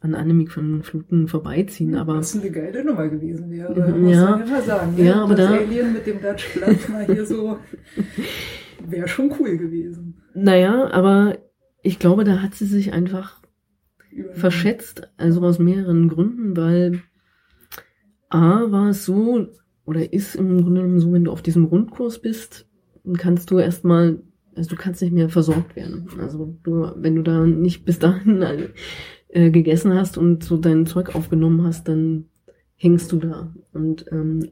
an Annemiek von Fluten vorbeiziehen, aber Was eine geile Nummer gewesen wäre, muss ja. man ja sagen. Ne? Ja, aber das da- Alien mit dem Dutch Blatt mal hier so, wäre schon cool gewesen. naja, aber ich glaube, da hat sie sich einfach Über- verschätzt, also aus mehreren Gründen, weil A war es so, oder ist im Grunde genommen so, wenn du auf diesem Rundkurs bist, kannst du erstmal, also du kannst nicht mehr versorgt werden. Also du, wenn du da nicht bis dahin äh, gegessen hast und so dein Zeug aufgenommen hast, dann hängst du da. Und ähm,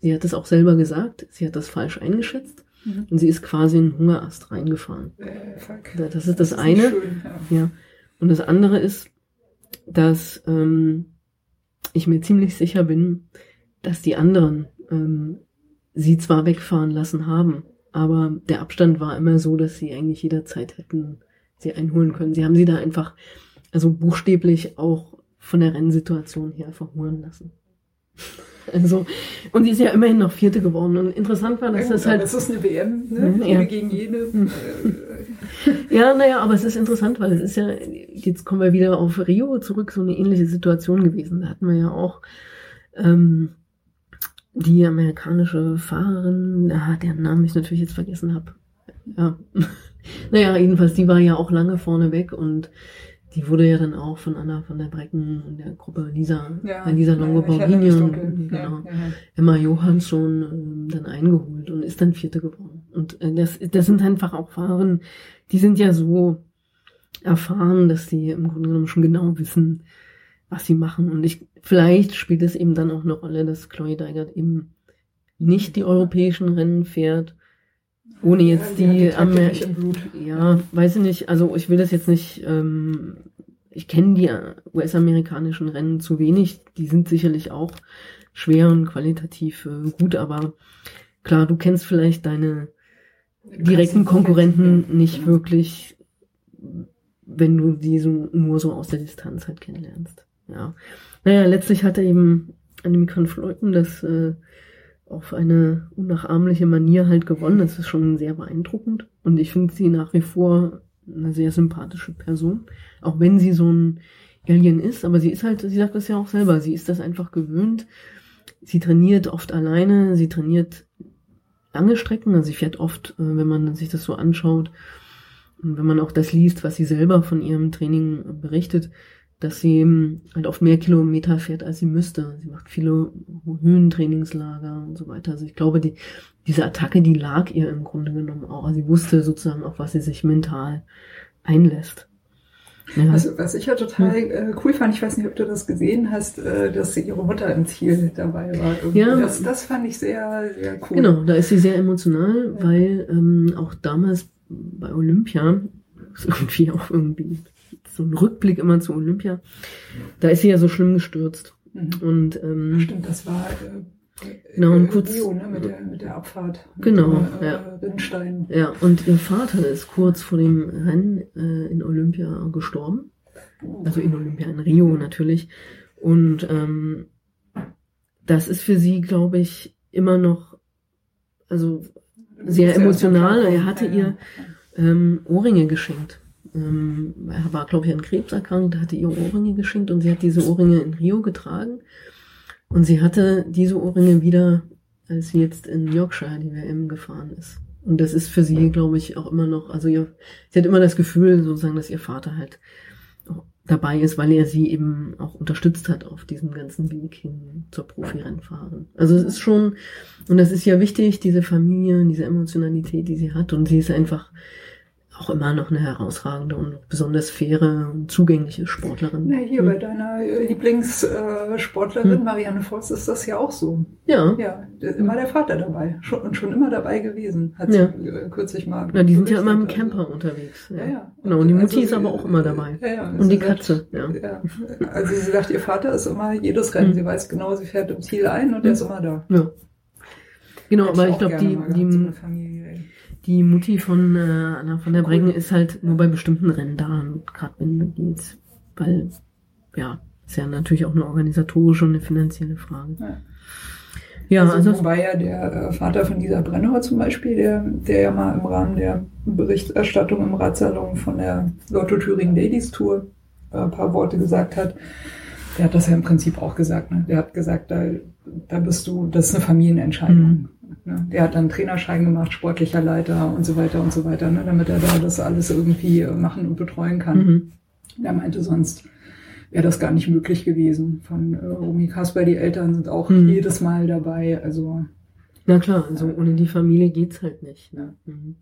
sie hat es auch selber gesagt, sie hat das falsch eingeschätzt Mhm. und sie ist quasi in den Hungerast reingefahren. Äh, fuck. Das ist das nicht eine. schön, ja. Ja. Und das andere ist, dass ähm, ich mir ziemlich sicher bin, dass die anderen ähm, sie zwar wegfahren lassen haben, aber der Abstand war immer so, dass sie eigentlich jederzeit hätten sie einholen können. Sie haben sie da einfach, also buchstäblich auch von der Rennsituation her verhuren lassen. Also, und sie ist ja immerhin noch Vierte geworden. Und interessant war, dass Ja, das halt es ist eine WM, ne? Mhm, jede ja. gegen jede. Äh, Ja, naja, aber es ist interessant, weil es ist ja, jetzt kommen wir wieder auf Rio zurück, so eine ähnliche Situation gewesen. Da hatten wir ja auch ähm, die amerikanische Fahrerin, ah, deren Namen ich natürlich jetzt vergessen habe. Ja. naja, jedenfalls, die war ja auch lange vorne weg und die wurde ja dann auch von Anna von der Brecken und der Gruppe Lisa, ja, äh, Lisa Longo Borghini und genau, Ja, ja. Emma Johansson ähm, dann eingeholt und ist dann Vierte geworden. Und äh, das, das sind einfach auch Fahrerinnen, die sind ja so erfahren, dass sie im Grunde genommen schon genau wissen, was sie machen. Und ich, vielleicht spielt es eben dann auch eine Rolle, dass Chloe Deigert eben nicht die europäischen Rennen fährt, ohne jetzt Ja, die, Taktik Amer ja, weiß ich nicht. Also ich will das jetzt nicht. Ähm, ich kenne die US-amerikanischen Rennen zu wenig. Die sind sicherlich auch schwer und qualitativ äh, gut, aber klar, du kennst vielleicht deine direkten Konkurrenten nicht wirklich, wenn du die so nur so aus der Distanz halt kennenlernst. Ja. Naja, letztlich hat er eben Annemiek van Vleuten das äh, auf eine unnachahmliche Manier halt gewonnen. Das ist schon sehr beeindruckend. Und ich finde sie nach wie vor eine sehr sympathische Person. Auch wenn sie so ein Alien ist, aber sie ist halt, sie sagt das ja auch selber, sie ist das einfach gewöhnt. Sie trainiert oft alleine, sie trainiert lange Strecken, also sie fährt oft, äh, wenn man sich das so anschaut und wenn man auch das liest, was sie selber von ihrem Training berichtet, dass sie eben halt oft mehr Kilometer fährt, als sie müsste. Sie macht viele Höhentrainingslager und so weiter. Also ich glaube, die, diese Attacke, die lag ihr im Grunde genommen auch. Also sie wusste sozusagen auch, was sie sich mental einlässt. Ja. Was, was ich ja total äh, cool fand, ich weiß nicht, ob du das gesehen hast, äh, dass ihre Mutter im Ziel dabei war. Irgendwie. Ja. Das, das fand ich sehr, sehr cool. Genau, da ist sie sehr emotional, weil ähm, auch damals bei Olympia, ist irgendwie auch irgendwie so ein Rückblick immer zu Olympia, da ist sie ja so schlimm gestürzt. Mhm. Und ähm, Stimmt, das war äh, Genau, und äh, kurz- Rio, ne, mit, der, mit der Abfahrt. Genau, dem, äh, ja. Rinnstein. ja, und ihr Vater ist kurz vor dem Rennen äh, in Olympia gestorben. Also in Olympia, in Rio natürlich. Und ähm, das ist für sie, glaube ich, immer noch, also sehr emotional. Er hatte ihr ähm, Ohrringe geschenkt. Ähm, er war, glaube ich, an Krebs erkrankt, hatte ihr Ohrringe geschenkt und sie hat diese Ohrringe in Rio getragen. Und sie hatte diese Ohrringe wieder als sie jetzt in Yorkshire die WM gefahren ist. Und das ist für sie, glaube ich, auch immer noch, also ihr, sie hat immer das Gefühl, sozusagen, dass ihr Vater halt dabei ist, weil er sie eben auch unterstützt hat auf diesem ganzen Weg hin zur Profirennfahren. Also es ist schon, und das ist ja wichtig, diese Familie, diese Emotionalität, die sie hat. Und sie ist einfach auch immer noch eine herausragende und besonders faire und zugängliche Sportlerin. Ja, hier hm. bei deiner äh, Lieblingssportlerin hm. Marianne Voss ist das ja auch so. Ja. Ja, immer der Vater dabei schon, und schon immer dabei gewesen, hat ja. sie äh, kürzlich mal. Ja, die sind ja immer im Camper unterwegs. Ja, ja. ja. Genau, und die Mutti also, ist aber auch immer dabei. Ja, ja. Und die Katze, ja. ja. Also sie sagt, ihr Vater ist immer jedes Rennen, hm. sie weiß genau, sie fährt im Ziel ein und hm. er ist immer da. Ja. Genau, aber ich glaube, die, die, die Mutti von äh, Anna von der Breggen ist halt nur bei bestimmten Rennen da, gerade wenn geht's, weil ja, ist ja natürlich auch eine organisatorische und eine finanzielle Frage. Ja. Ja, also, also wobei ja der äh, Vater von dieser Brennauer zum Beispiel, der, der ja mal im Rahmen der Berichterstattung im Radsalon von der Lotto Thüringen Ladies Tour äh, ein paar Worte gesagt hat. Der hat das ja im Prinzip auch gesagt. Ne? Der hat gesagt, da, da bist du, das ist eine Familienentscheidung. Mhm. Ne? Der hat dann Trainerschein gemacht, sportlicher Leiter und so weiter und so weiter, ne? damit er da das alles irgendwie machen und betreuen kann. Mhm. Er meinte, sonst wäre das gar nicht möglich gewesen. Von äh, Romy Kasper, die Eltern sind auch mhm. jedes Mal dabei. Also Na klar, also ohne die Familie geht's halt nicht. Ne? Mhm.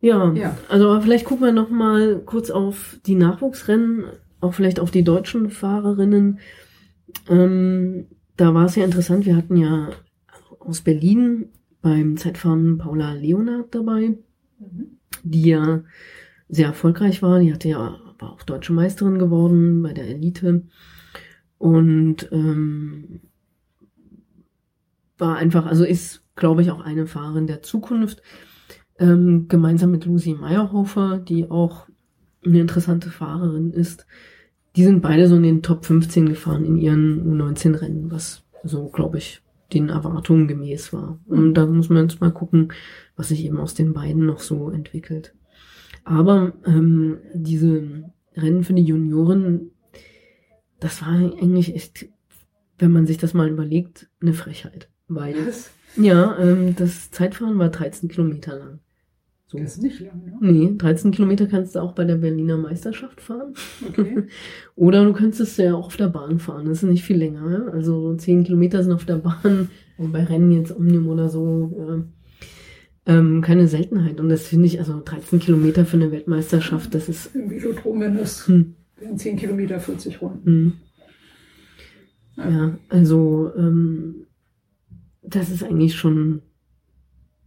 Ja, ja, also vielleicht gucken wir noch mal kurz auf die Nachwuchsrennen, auch vielleicht auf die deutschen Fahrerinnen. Ähm, da war es ja interessant, wir hatten ja aus Berlin beim Zeitfahren Paula Leonard dabei, die ja sehr erfolgreich war. Die hatte ja war auch deutsche Meisterin geworden bei der Elite und ähm, war einfach, also ist, glaube ich, auch eine Fahrerin der Zukunft. Ähm, gemeinsam mit Lucy Meyerhofer, die auch eine interessante Fahrerin ist. Die sind beide so in den Top 15 gefahren in ihren U19-Rennen, was so, glaube ich, den Erwartungen gemäß war. Und da muss man jetzt mal gucken, was sich eben aus den beiden noch so entwickelt. Aber ähm, diese Rennen für die Junioren, das war eigentlich echt, wenn man sich das mal überlegt, eine Frechheit. Weil, ja, ähm, das Zeitfahren war 13 Kilometer lang. So. Das ist nicht lang, ne? Nee, 13 Kilometer kannst du auch bei der Berliner Meisterschaft fahren. Okay. Oder du könntest ja auch auf der Bahn fahren. Das ist nicht viel länger. Also 10 Kilometer sind auf der Bahn. Und bei Rennen jetzt Omnium oder so, äh, ähm, keine Seltenheit. Und das finde ich, also 13 Kilometer für eine Weltmeisterschaft, das ist. Im Velodrom, wenn das hm. 10 Kilometer, 40 Runden. Hm. Ja. ja, also ähm, das ist eigentlich schon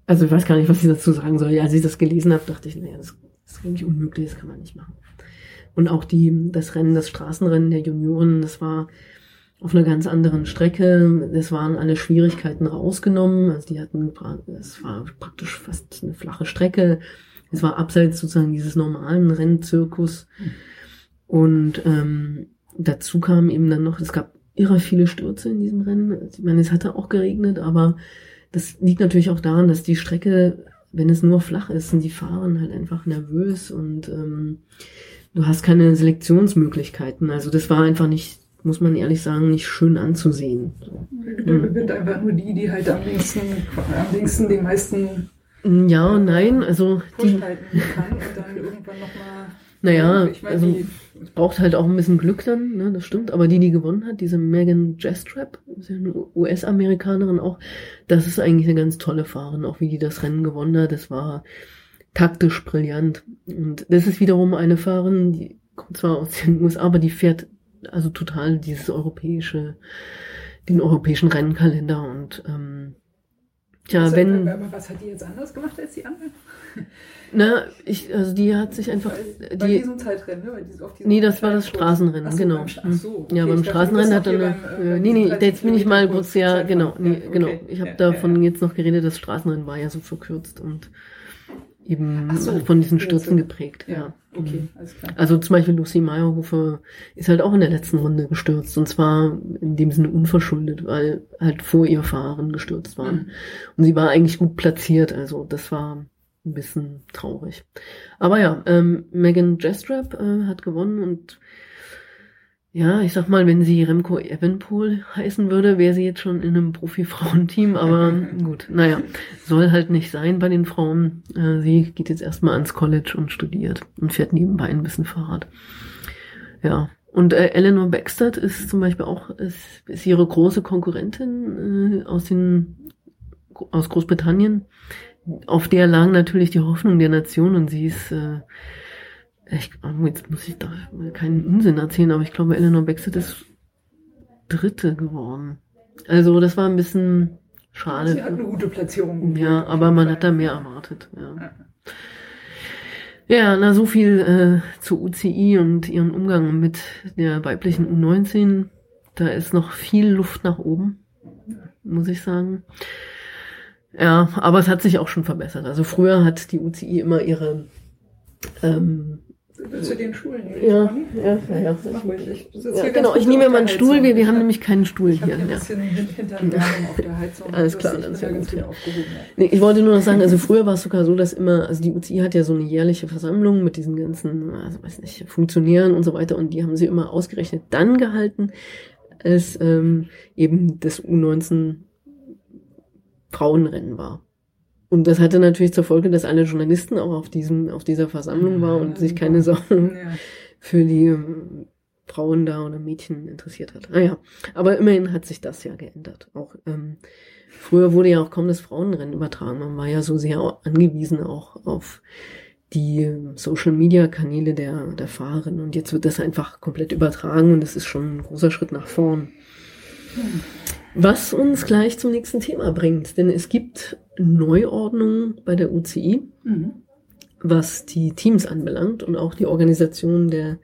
also ich weiß gar nicht, was ich dazu sagen soll. Als ich das gelesen habe, dachte ich, naja, das, das ist eigentlich unmöglich, das kann man nicht machen. Und auch die, das Rennen, das Straßenrennen der Junioren, das war auf einer ganz anderen Strecke. Es waren alle Schwierigkeiten rausgenommen. Also die hatten, es war praktisch fast eine flache Strecke. Es war abseits sozusagen dieses normalen Rennzirkus. Und ähm, dazu kam eben dann noch, es gab irre viele Stürze in diesem Rennen. Ich meine, es hatte auch geregnet, aber das liegt natürlich auch daran, dass die Strecke, wenn es nur flach ist, sind die Fahren halt einfach nervös und ähm, du hast keine Selektionsmöglichkeiten. Also das war einfach nicht, muss man ehrlich sagen, nicht schön anzusehen. Da gewinnt einfach nur die, die halt am längsten, am längsten den meisten ja nein, also die kann und dann irgendwann nochmal. Naja, ich mein, also die, braucht halt auch ein bisschen Glück dann, ne, das stimmt. Aber die, die gewonnen hat, diese Megan Jestrap, ist ja eine US-Amerikanerin auch, das ist eigentlich eine ganz tolle Fahrerin, auch wie die das Rennen gewonnen hat. Das war taktisch brillant. Und das ist wiederum eine Fahrerin, die kommt zwar aus den USA, aber die fährt also total dieses europäische, den europäischen Rennkalender und ähm, Tja, also, wenn. Aber was hat die jetzt anders gemacht als die anderen? Na, ich, also die hat sich einfach. Bei, bei diesem Zeitrennen, ne? Diesem, nee, das war das Straßenrennen, so, genau. Beim, ach so, okay, ja, beim Straßenrennen hat dann. Beim, äh, nee, nee, jetzt bin ich mal kurz, ja, genau, nee, okay. genau. Ich habe ja, davon ja, jetzt noch geredet, das Straßenrennen war ja so verkürzt und eben so, von diesen Stürzen geprägt. Ja, okay, mhm. alles klar. Also zum Beispiel Lucy Meyerhofer ist halt auch in der letzten Runde gestürzt und zwar in dem Sinne unverschuldet, weil halt vor ihr Fahren gestürzt waren. Mhm. Und sie war eigentlich gut platziert, also das war ein bisschen traurig. Aber ja, ähm, Megan Jestrap äh, hat gewonnen und ja, ich sag mal, wenn sie Remco Evenpol heißen würde, wäre sie jetzt schon in einem Profi-Frauenteam, aber gut, naja, soll halt nicht sein bei den Frauen. Äh, sie geht jetzt erstmal ans College und studiert und fährt nebenbei ein bisschen Fahrrad. Ja. Und äh, Eleanor Baxter ist zum Beispiel auch, ist, ist ihre große Konkurrentin äh, aus den aus Großbritannien. Auf der lagen natürlich die Hoffnung der Nation und sie ist äh, ich, oh, jetzt muss ich da keinen Unsinn erzählen, aber ich glaube, Eleanor Baxter ist Dritte geworden. Also das war ein bisschen schade. Sie hat eine gute Platzierung. Ja, aber man hat da mehr erwartet. Ja, ja na so viel äh, zu UCI und ihren Umgang mit der weiblichen U19. Da ist noch viel Luft nach oben, muss ich sagen. Ja, aber es hat sich auch schon verbessert. Also früher hat die UCI immer ihre ähm, zu den Schulen. Ja, ja, ja. ja. Ich, ja genau, ich nehme mir mal einen Stuhl. Wir, wir haben nämlich keinen Stuhl ich hier. Ein bisschen ja. hinter auf der Heizung. Alles klar, dann ist ja ganz gut. Nee, ich wollte nur noch sagen, also früher war es sogar so, dass immer, also die UCI hat ja so eine jährliche Versammlung mit diesen ganzen, also weiß nicht, Funktionären und so weiter und die haben sie immer ausgerechnet dann gehalten, als ähm, eben das U19 Frauenrennen war. Und das hatte natürlich zur Folge, dass alle Journalisten auch auf diesem, auf dieser Versammlung waren und sich keine Sorgen für die ähm, Frauen da oder Mädchen interessiert hat. Naja, ah aber immerhin hat sich das ja geändert. Auch ähm, früher wurde ja auch kaum das Frauenrennen übertragen. Man war ja so sehr angewiesen auch auf die ähm, Social Media Kanäle der, der Fahrerin. Und jetzt wird das einfach komplett übertragen und das ist schon ein großer Schritt nach vorn. Was uns gleich zum nächsten Thema bringt, denn es gibt Neuordnungen bei der UCI, mhm. was die Teams anbelangt und auch die Organisation der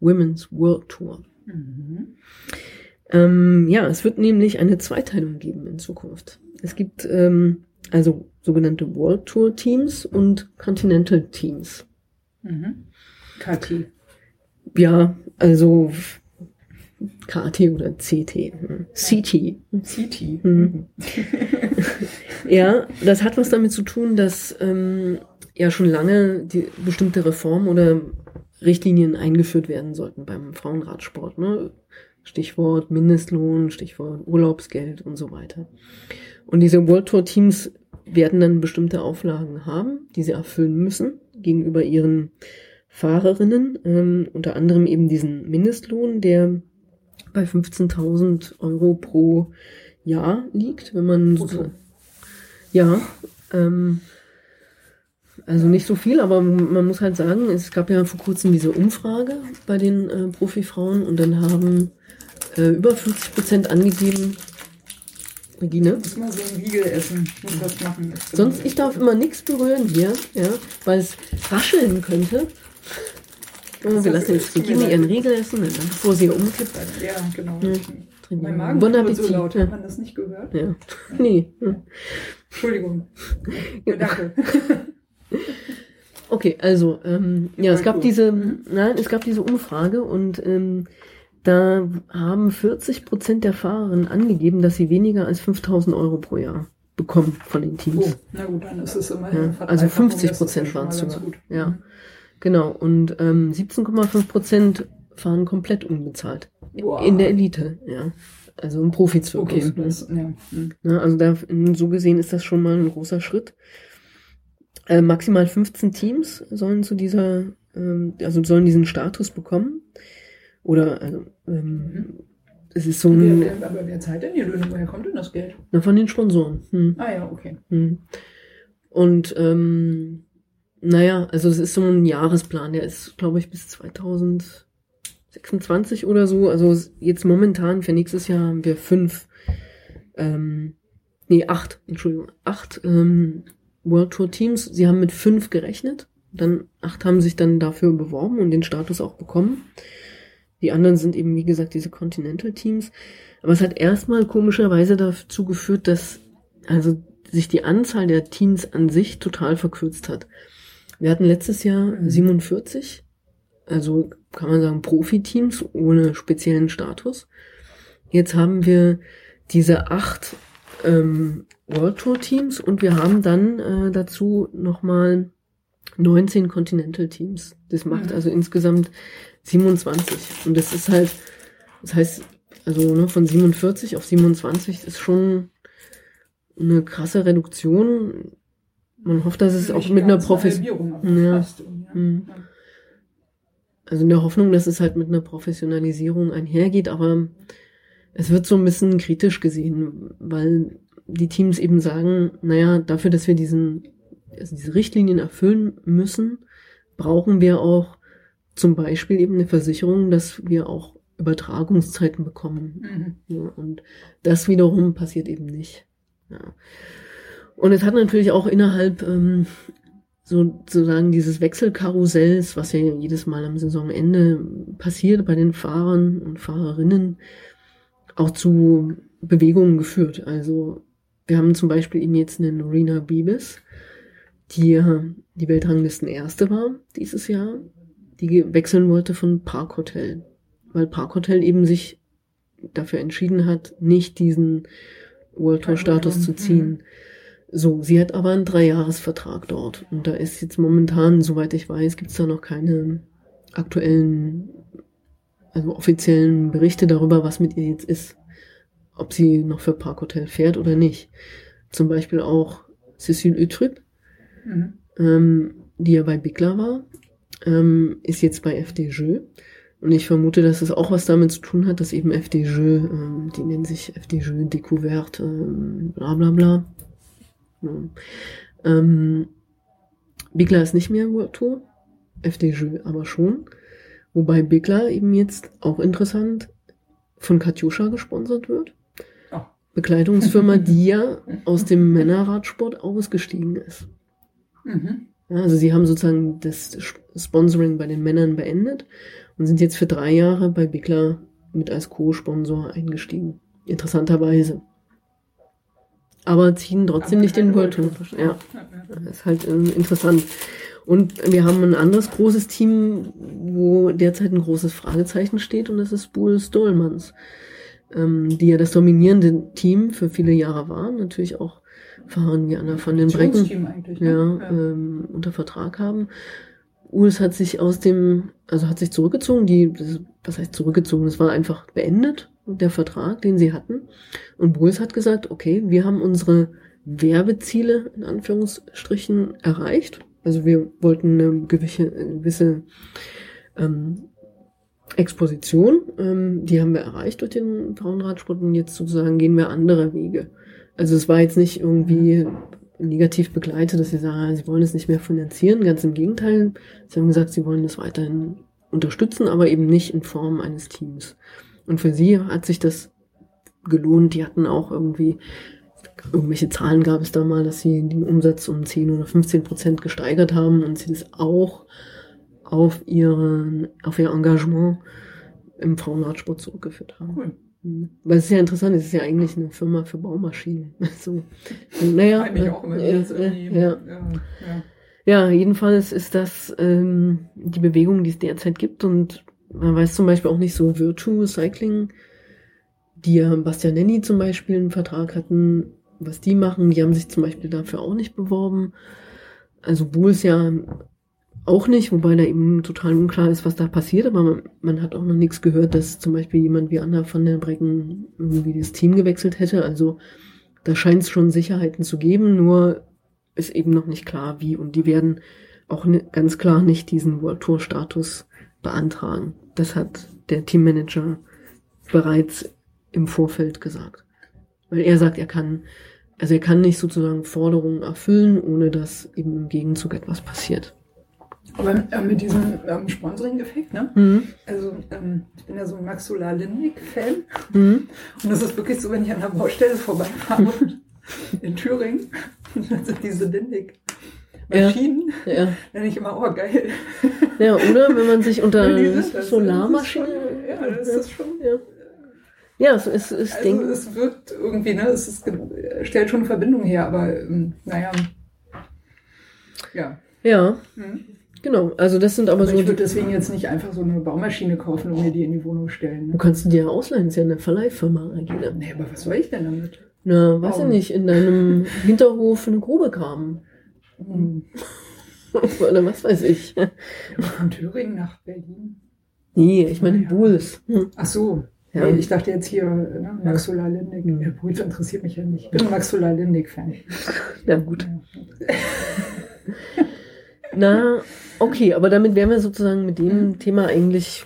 Women's World Tour. Mhm. Ähm, ja, es wird nämlich eine Zweiteilung geben in Zukunft. Es gibt ähm, also sogenannte World Tour Teams und Continental Teams. Mhm. KT. Ja, also KT oder CT. CT. CT. Mhm. ja, das hat was damit zu tun, dass ähm, ja schon lange die bestimmte Reformen oder Richtlinien eingeführt werden sollten beim Frauenradsport. Ne? Stichwort Mindestlohn, Stichwort Urlaubsgeld und so weiter. Und diese World Tour Teams werden dann bestimmte Auflagen haben, die sie erfüllen müssen gegenüber ihren Fahrerinnen, ähm, unter anderem eben diesen Mindestlohn, der bei 15.000 Euro pro Jahr liegt, wenn man so, ja, ähm, also nicht so viel, aber man muss halt sagen, es gab ja vor kurzem diese Umfrage bei den äh, Profifrauen und dann haben äh, über 50 Prozent angegeben, Regine. Ich muss mal so ein Riegel essen. Ich muss was machen. Sonst, ich darf immer nichts berühren hier, ja, weil es rascheln könnte. Oh, wir lassen jetzt Regine ihren Riegel essen, bevor sie umkippt. Ja, genau. Hm. Mein Magen bon Appetit. so laut. Hat man das nicht gehört? Ja. Nee. Hm. Entschuldigung. Danke. Okay, also ähm, ja, es gab diese, mhm. nein, es gab diese Umfrage und ähm, da haben 40 Prozent der Fahrerinnen angegeben, dass sie weniger als 5000 Euro pro Jahr bekommen von den Teams. Oh, na gut, dann ist es immerhin. Ja, also 50 Prozent waren es sogar. Ja. Genau, und ähm, 17,5 Prozent fahren komplett unbezahlt. Wow. In der Elite, ja. Also im Profizirkus. Okay, das, ja. Hm. ja. Also da, so gesehen ist das schon mal ein großer Schritt. Äh, maximal 15 Teams sollen zu dieser, ähm, also sollen diesen Status bekommen. Oder also, ähm, mhm. es ist so ein. Wer, wer, aber wer zahlt denn die Löhne? Woher kommt denn das Geld? Na, von den Sponsoren. Hm. Ah ja, okay. Hm. Und ähm, naja, also es ist so ein Jahresplan, der ist, glaube ich, bis 2026 oder so. Also jetzt momentan für nächstes Jahr haben wir fünf, ähm, nee, acht, Entschuldigung, acht ähm, World Tour Teams. Sie haben mit fünf gerechnet. Dann acht haben sich dann dafür beworben und den Status auch bekommen. Die anderen sind eben, wie gesagt, diese Continental Teams. Aber es hat erstmal komischerweise dazu geführt, dass also sich die Anzahl der Teams an sich total verkürzt hat. Wir hatten letztes Jahr 47, mhm. also kann man sagen Profiteams ohne speziellen Status. Jetzt haben wir diese acht ähm, World Tour Teams und wir haben dann äh, dazu nochmal 19 Continental Teams. Das macht mhm. also insgesamt 27. Und das ist halt Das heißt, also ne, von 47 auf 27 ist schon eine krasse Reduktion. Man hofft, dass es auch mit einer ganz Profession. Halbierung, aber Ja. Mhm. Also in der Hoffnung, dass es halt mit einer Professionalisierung einhergeht, aber es wird so ein bisschen kritisch gesehen, weil die Teams eben sagen, naja, dafür, dass wir diesen, also diese Richtlinien erfüllen müssen, brauchen wir auch zum Beispiel eben eine Versicherung, dass wir auch Übertragungszeiten bekommen. Mhm. Ja, und das wiederum passiert eben nicht. Ja. Und es hat natürlich auch innerhalb ähm, so- sozusagen dieses Wechselkarussells, was ja jedes Mal am Saisonende passiert bei den Fahrern und Fahrerinnen, auch zu Bewegungen geführt. Also wir haben zum Beispiel eben jetzt eine Norina Bibis, die ja die Weltranglisten erste war dieses Jahr, die wechseln wollte von Parkhotel, weil Parkhotel eben sich dafür entschieden hat, nicht diesen World Tour Status zu ziehen. So, sie hat aber einen Dreijahresvertrag dort. Und da ist jetzt momentan, soweit ich weiß, gibt es da noch keine aktuellen, also offiziellen Berichte darüber, was mit ihr jetzt ist. Ob sie noch für Parkhotel fährt oder nicht. Zum Beispiel auch Cécile Utrip, Mhm. ähm, die ja bei Bickler war, ähm, ist jetzt bei FDJ. Und ich vermute, dass es auch was damit zu tun hat, dass eben FDJ, ähm, die nennen sich FDJ Découverte, ähm, bla bla bla. Ja. Ähm, Bickler ist nicht mehr World Tour, FDJ aber schon. Wobei Bickler eben jetzt auch interessant von Katjuscha gesponsert wird. Oh. Bekleidungsfirma, die ja aus dem Männerradsport ausgestiegen ist. Mhm. Also sie haben sozusagen das Sponsoring bei den Männern beendet und sind jetzt für drei Jahre bei Bickler mit als Co-Sponsor eingestiegen. Interessanterweise. Aber ziehen trotzdem nicht den Tour. Ja, Ja, ja. das ist halt ähm, interessant. Und wir haben ein anderes großes Team, wo derzeit ein großes Fragezeichen steht, und das ist Bull Stolmans, ähm, die ja das dominierende Team für viele Jahre waren. Natürlich auch Fahrern wie Anna von den Brecken. Ne? ja, Ähm, unter Vertrag haben. Uls hat sich aus dem, also hat sich zurückgezogen, die, das, was heißt zurückgezogen, das war einfach beendet, der Vertrag, den sie hatten. Und Bulls hat gesagt, okay, wir haben unsere Werbeziele in Anführungsstrichen erreicht. Also wir wollten eine gewisse, gewisse ähm, Exposition, ähm, die haben wir erreicht durch den Frauenradsport und jetzt sozusagen gehen wir andere Wege. Also es war jetzt nicht irgendwie negativ begleitet, dass sie sagen, sie wollen es nicht mehr finanzieren. Ganz im Gegenteil. Sie haben gesagt, sie wollen das weiterhin unterstützen, aber eben nicht in Form eines Teams. Und für sie hat sich das gelohnt. Die hatten auch irgendwie, irgendwelche Zahlen gab es da mal, dass sie den Umsatz um 10 oder 15 Prozent gesteigert haben und sie das auch auf, ihren, auf ihr Engagement im Frauenradsport zurückgeführt haben. Cool. Mhm. Weil es ist ja interessant, es ist ja eigentlich eine Firma für Baumaschinen. So, naja, Eigentlich auch immer äh, äh, ja. Ja, ja. ja, jedenfalls ist das ähm, die Bewegung, die es derzeit gibt. Und man weiß zum Beispiel auch nicht so Virtue Cycling, die ja Bastianelli zum Beispiel einen Vertrag hatten, was die machen. Die haben sich zum Beispiel dafür auch nicht beworben. Also Bulls ja auch nicht, wobei da eben total unklar ist, was da passiert, aber man, man hat auch noch nichts gehört, dass zum Beispiel jemand wie Anna van der Brecken irgendwie das Team gewechselt hätte. Also da scheint es schon Sicherheiten zu geben, nur ist eben noch nicht klar, wie. Und die werden auch ni- ganz klar nicht diesen World Tour Status beantragen. Das hat der Teammanager bereits im Vorfeld gesagt. Weil er sagt, er kann, also er kann nicht sozusagen Forderungen erfüllen, ohne dass eben im Gegenzug etwas passiert. Aber äh, mit diesem ähm, Sponsoring-Effekt, ne? Mhm. Also, ähm, ich bin ja so ein Maxula Lindig-Fan. Mhm. Und das ist wirklich so, wenn ich an der Baustelle vorbeifahre in Thüringen, dann sind diese Lindig-Maschinen, Ja. dann denke ich immer, oh geil. ja, oder wenn man sich unter. Solarmaschinen. Ja, das ist schon. Ja, ja es ist, es Also denkt, es wirkt irgendwie, ne, es ist, stellt schon eine Verbindung her, aber ähm, naja. Ja. ja, Hm. genau. Also das sind aber, Aber so ich würde deswegen jetzt nicht einfach so eine Baumaschine kaufen und mir die in die Wohnung stellen. du Ne? kannst die dir ausleihen, ist ja eine Verleihfirma, Regina. Nee, aber was soll ich denn damit? Na, weiß ich nicht, in deinem Hinterhof eine Grube graben. Hm. Oder was weiß ich. Von Thüringen nach Berlin. Nee, ich meine Ja. Bulls. Hm. Ach so. Ja. Nee, ich dachte jetzt hier, ne, Max Solar Lindig. Mhm. Der Beruf interessiert mich ja nicht. Ich bin ein Max Solar Lindig-Fan. Ja, gut. Na, okay, aber damit wären wir sozusagen mit dem Thema eigentlich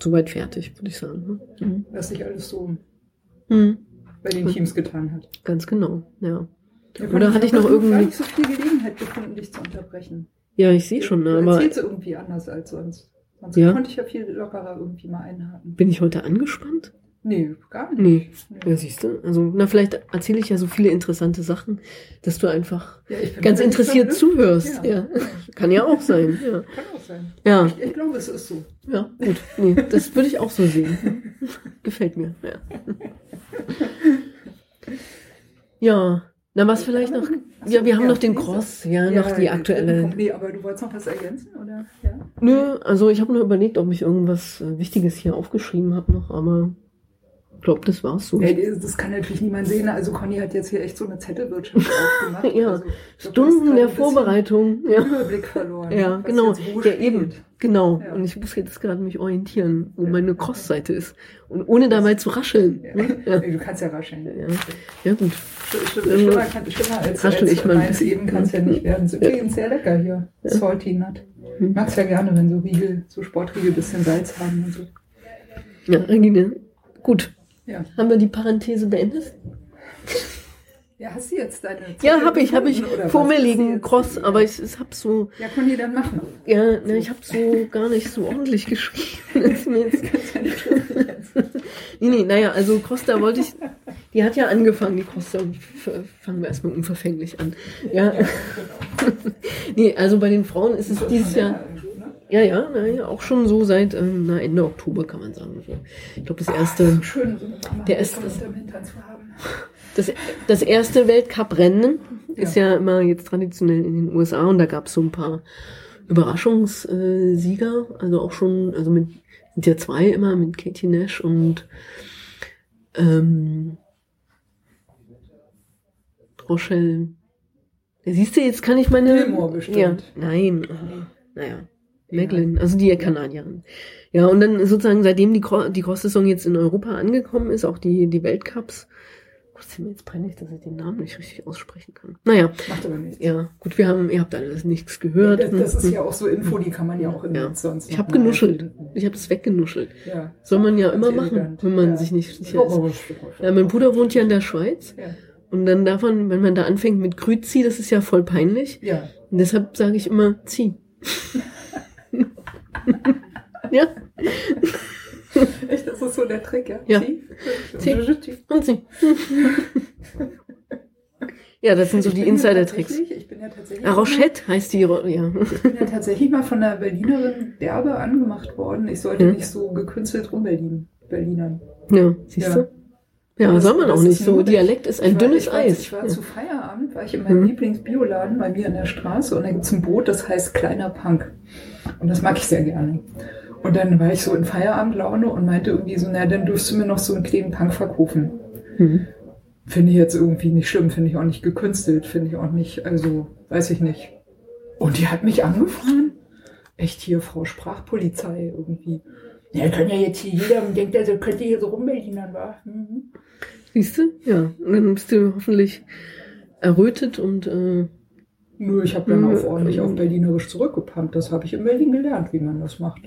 soweit fertig, würde ich sagen. Mhm. Was sich alles so Mhm. bei den Teams getan hat. Ganz genau, ja. Ja, Oder hatte ich noch irgendwie. nicht so viel Gelegenheit gefunden, dich zu unterbrechen. Ja, ich sehe schon, ne, du aber erzählst irgendwie anders als sonst. Sonst Ja. konnte ich ja viel lockerer irgendwie mal einhaken. bin ich heute angespannt? Nee, gar nicht. Nee. Nee. Ja, siehst du. Also, na, vielleicht erzähle ich ja so viele interessante Sachen, dass du einfach Ja, ich ganz interessiert zuhörst. Ja. Ja. Kann ja auch sein. Ja. Kann auch sein. Ja. Ich, ich glaube, es ist so. Ja, gut. Nee, das würde ich auch so sehen. Gefällt mir. Ja. Ja. Na, was vielleicht noch? Ja, wir haben noch den Cross, ja, noch die aktuelle. Nee, aber du wolltest noch was ergänzen, oder? Ja. Nö, also ich habe nur überlegt, ob ich irgendwas äh, Wichtiges hier aufgeschrieben habe noch, aber glaube, das war's so. Ja, das kann natürlich niemand sehen. Also Conny hat jetzt hier echt so eine Zettelwirtschaft aufgemacht. Ja, also, Stunden der Vorbereitung. Ja. Überblick verloren. Ja, genau. Ja, eben. Genau. Ja. Und ich muss jetzt gerade mich orientieren, wo meine Cross-Seite ist. Und ohne dabei zu rascheln. Ja. ne? Ja. Du kannst ja rascheln. Ja. ja, gut. Sch- sch- Schlimmer, kann, schlimmer als, Raschel als ich mal ein bisschen. eben kann es ja nicht werden. Ist übrigens sehr lecker hier. Salty Nut. Ich Hm. mag's ja gerne, wenn so Riegel, so Sportriegel ein bisschen Salz haben und so. Ja, Regine. Gut. Ja. Haben wir die Parenthese beendet? Ja, hast du jetzt deine Ja, Zettel habe ich, habe ich vor mir liegen, jetzt- Cross, aber ich, ich habe so, Ja, Conny, dann mach noch. ja, ne, ich habe so gar nicht so ordentlich geschrieben. Das jetzt, Kannst ja nicht jetzt. nee, nee, naja, also Costa wollte ich, die hat ja angefangen, die Costa, fangen wir erstmal unverfänglich an. Ja, nee, also bei den Frauen ist es dieses Jahr? Ja, ja, naja, auch schon so seit ähm, na, Ende Oktober kann man sagen. So. Ich glaube, das erste, Schön, so Der zu haben. das, das erste Weltcup-Rennen ist ja immer jetzt traditionell in den USA und da gab es so ein paar Überraschungssieger, also auch schon, also mit sind ja zwei immer mit Katie Nash und ähm, Rochelle. Ja, Siehst du, jetzt kann ich meine. Gilmore bestimmt. Ja, nein. oh, Naja. Meglin, also die Kanadierin. Ja, und dann sozusagen, seitdem die, Cro- die Cross-Saison jetzt in Europa angekommen ist, auch die, die Weltcups. Mir jetzt peinlich, dass ich den Namen nicht richtig aussprechen kann. Naja, Macht aber nichts. ja, gut, wir haben, ihr habt alles nichts gehört. Das, das ist ja auch so Info, die kann man ja auch im Ja. Sonst Ich habe genuschelt. Ich habe es weggenuschelt. Ja. Soll man ja immer machen, elegant. wenn man Ja. sich nicht sicher ist. Ja, mein Bruder wohnt ja in der Schweiz Ja. und dann darf man, wenn man da anfängt mit Grüzi, das ist ja voll peinlich. ja. Und deshalb sage ich immer, zieh. ja, Echt, das ist so der Trick, ja? Ja. Sie? Sie. und zieh. ja, das sind so Ich die ja Insider-Tricks. tatsächlich- Ich bin ja tatsächlich. Ah, Rochette heißt die, ja. Ich bin ja tatsächlich mal von einer Berlinerin derbe angemacht worden. Ich sollte Hm? nicht so gekünstelt rumberlin, Berlinern. Ja, siehst Ja. du? Ja, Das- soll man auch nicht. So, Dialekt ist ein war- dünnes ich war, Eis. Ich war Ja. zu Feierabend, war ich in meinem Hm. Lieblingsbioladen bei mir in der Straße und da gibt's ein Boot, das heißt Kleiner Punk. Und das mag ich sehr gerne. Und dann war ich so in Feierabendlaune und meinte irgendwie so, na, dann dürfst du mir noch so einen kleinen Punk verkaufen. Hm. Finde ich jetzt irgendwie nicht schlimm, finde ich auch nicht gekünstelt, finde ich auch nicht, also weiß ich nicht. Und die hat mich angefahren. Echt hier, Frau Sprachpolizei irgendwie. Ja, kann ja jetzt hier jeder denkt, also könnte hier so rumberlinern, war. Mhm. Siehst du? Ja. Und dann bist du hoffentlich errötet und äh, Nö, ich habe dann auf ordentlich auf Berlinerisch zurückgepumpt. Das habe ich in Berlin gelernt, wie man das macht.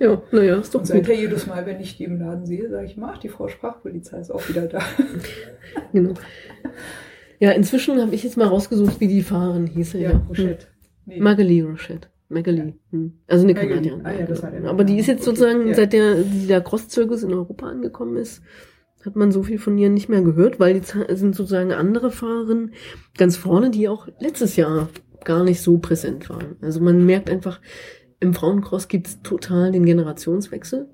ja, naja, ist doch Und seither jedes Mal, wenn ich die im Laden sehe, sage ich, mach, die Frau Sprachpolizei ist auch wieder da. Genau. Ja, inzwischen habe ich jetzt mal rausgesucht, wie die Fahrerin hieße. Ja, Ja, Rochette. Nee. Magali Rochette. Magali. Hm. Also eine. Kanadierin. Ah ja, Aber die ist jetzt sozusagen, Ja. seit der, der Cross-Zirkus in Europa angekommen ist, hat man so viel von ihr nicht mehr gehört, weil die Z- sind sozusagen andere Fahrerinnen ganz vorne, die auch letztes Jahr gar nicht so präsent waren. Also man merkt einfach, im Frauencross gibt's total den Generationswechsel.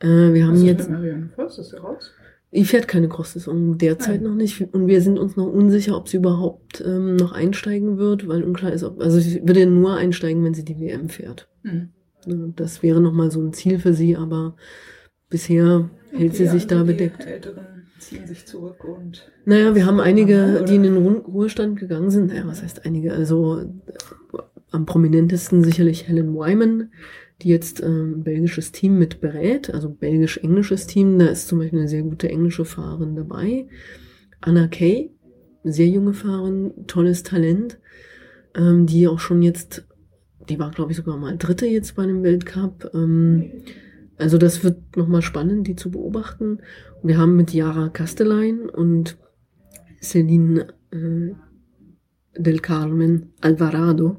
Äh, wir haben Was jetzt Marianne Voss? Ist raus? Die fährt keine Cross-Saison derzeit Nein. noch nicht. Und wir sind uns noch unsicher, ob sie überhaupt ähm, noch einsteigen wird, weil unklar ist, ob, also sie würde nur einsteigen, wenn sie die WM fährt. Mhm. Das wäre nochmal so ein Ziel für sie, aber bisher hält sie Okay, sich da also die bedeckt. Älteren ziehen sich zurück und Naja, wir haben einige, die in den Ru- Ruhestand gegangen sind. Naja, was heißt einige? Also äh, am prominentesten sicherlich Helen Wyman, die jetzt ähm, ein belgisches Team mit berät, also belgisch-englisches Team. Da ist zum Beispiel eine sehr gute englische Fahrerin dabei. Anna Kay, sehr junge Fahrerin, tolles Talent, ähm, die auch schon jetzt, die war glaube ich sogar mal Dritte jetzt bei einem Weltcup. Ähm, also das wird nochmal spannend, die zu beobachten. Wir haben mit Yara Castellein und Celine äh, del Carmen Alvarado.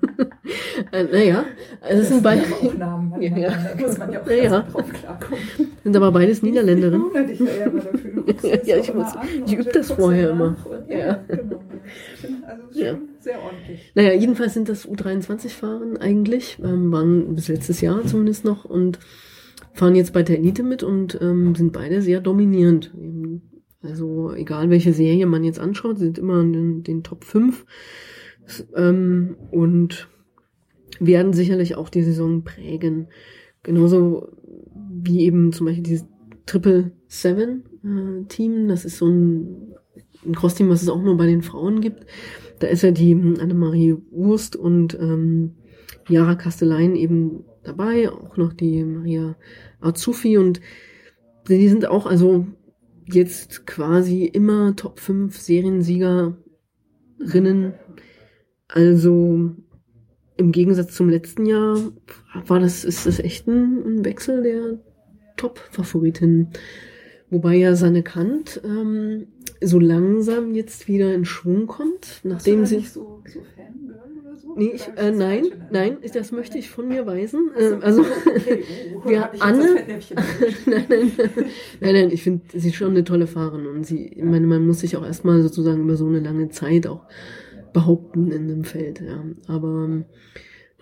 äh, naja, also es sind beide. Namen, Ja, ja. Muss man ja auch Ja, ja. drauf klarkommen. Sind aber beides Niederländerinnen. Ich ja Ja, das ja, ich muss- ich übe das vorher immer. Ja. Ja, genau. Also Ja. schon sehr ordentlich. Naja, jedenfalls sind das U23-Fahren eigentlich, ähm, waren bis letztes Jahr zumindest noch und fahren jetzt bei der Elite mit und ähm, sind beide sehr dominierend. Also egal welche Serie man jetzt anschaut, sind immer in den, den Top 5 ähm, und werden sicherlich auch die Saison prägen. Genauso wie eben zum Beispiel dieses Triple Seven äh, Team, das ist so ein, ein Cross-Team, was es auch nur bei den Frauen gibt. Da ist ja die Annemarie Wurst und ähm, Jara Castellein eben dabei, auch noch die Maria Azufi und die sind auch also jetzt quasi immer Top 5 Seriensiegerinnen. Also im Gegensatz zum letzten Jahr war das, ist das echt ein, Wechsel der Top-Favoritinnen. Wobei ja Sanne Kant ähm, so langsam jetzt wieder in Schwung kommt, nachdem sie. so, so so? Nee, ich, äh, nein, nein, das möchte ich von mir weisen. Äh, also, Okay, oh, wir- ich jetzt Anne- nein, nein, nein, nein, ich finde sie ist schon eine tolle Fahrerin und sie, ich meine, man muss sich auch erstmal sozusagen über so eine lange Zeit auch behaupten in einem Feld, ja. Aber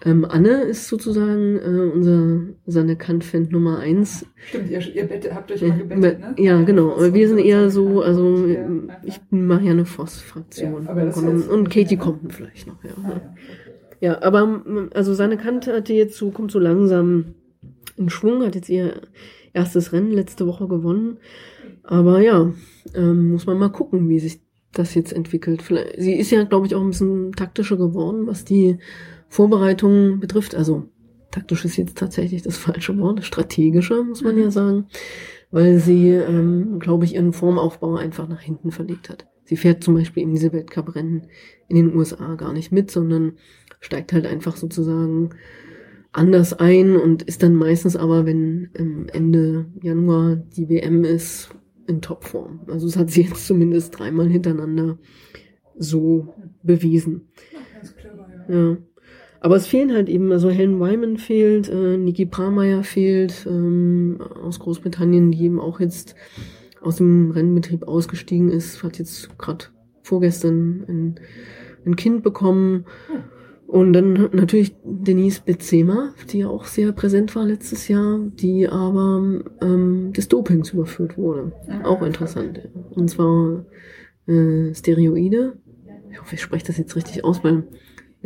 ähm, Anne ist sozusagen äh, unser Sanne Kant-Fan Nummer eins. Stimmt, ihr, ihr Bett, habt euch Ja, mal gebettet, ne? ja, genau. Aber wir sind und eher so. so, also Ja, ähm, ja, ich mache ja eine Voss-Fraktion. Ja, jetzt- und Katie kommt vielleicht noch, ja. Ah, ja. Ja, aber mm, also seine Kante hatte jetzt so, kommt so langsam in Schwung, hat jetzt ihr erstes Rennen letzte Woche gewonnen. Aber ja, ähm, muss man mal gucken, wie sich das jetzt entwickelt. Vielleicht, sie ist ja, glaube ich, auch ein bisschen taktischer geworden, was die Vorbereitung betrifft. Also taktisch ist jetzt tatsächlich das falsche Wort, strategischer, muss man ja sagen, weil sie, ähm, glaube ich, ihren Formaufbau einfach nach hinten verlegt hat. Sie fährt zum Beispiel in diese Weltcuprennen in den USA gar nicht mit, sondern steigt halt einfach sozusagen anders ein und ist dann meistens aber, wenn ähm, Ende Januar die WM ist, in Topform. Also das hat sie jetzt zumindest dreimal hintereinander so bewiesen. Ja. Aber es fehlen halt eben, also Helen Wyman fehlt, äh, Niki Prameyer fehlt ähm, aus Großbritannien, die eben auch jetzt aus dem Rennbetrieb ausgestiegen ist, hat jetzt gerade vorgestern ein, ein Kind bekommen. Und dann natürlich Denise Benzema, die ja auch sehr präsent war letztes Jahr, die aber ähm, des Dopings überführt wurde. Auch interessant. Und zwar äh, Steroide. Ich hoffe, ich spreche das jetzt richtig aus, weil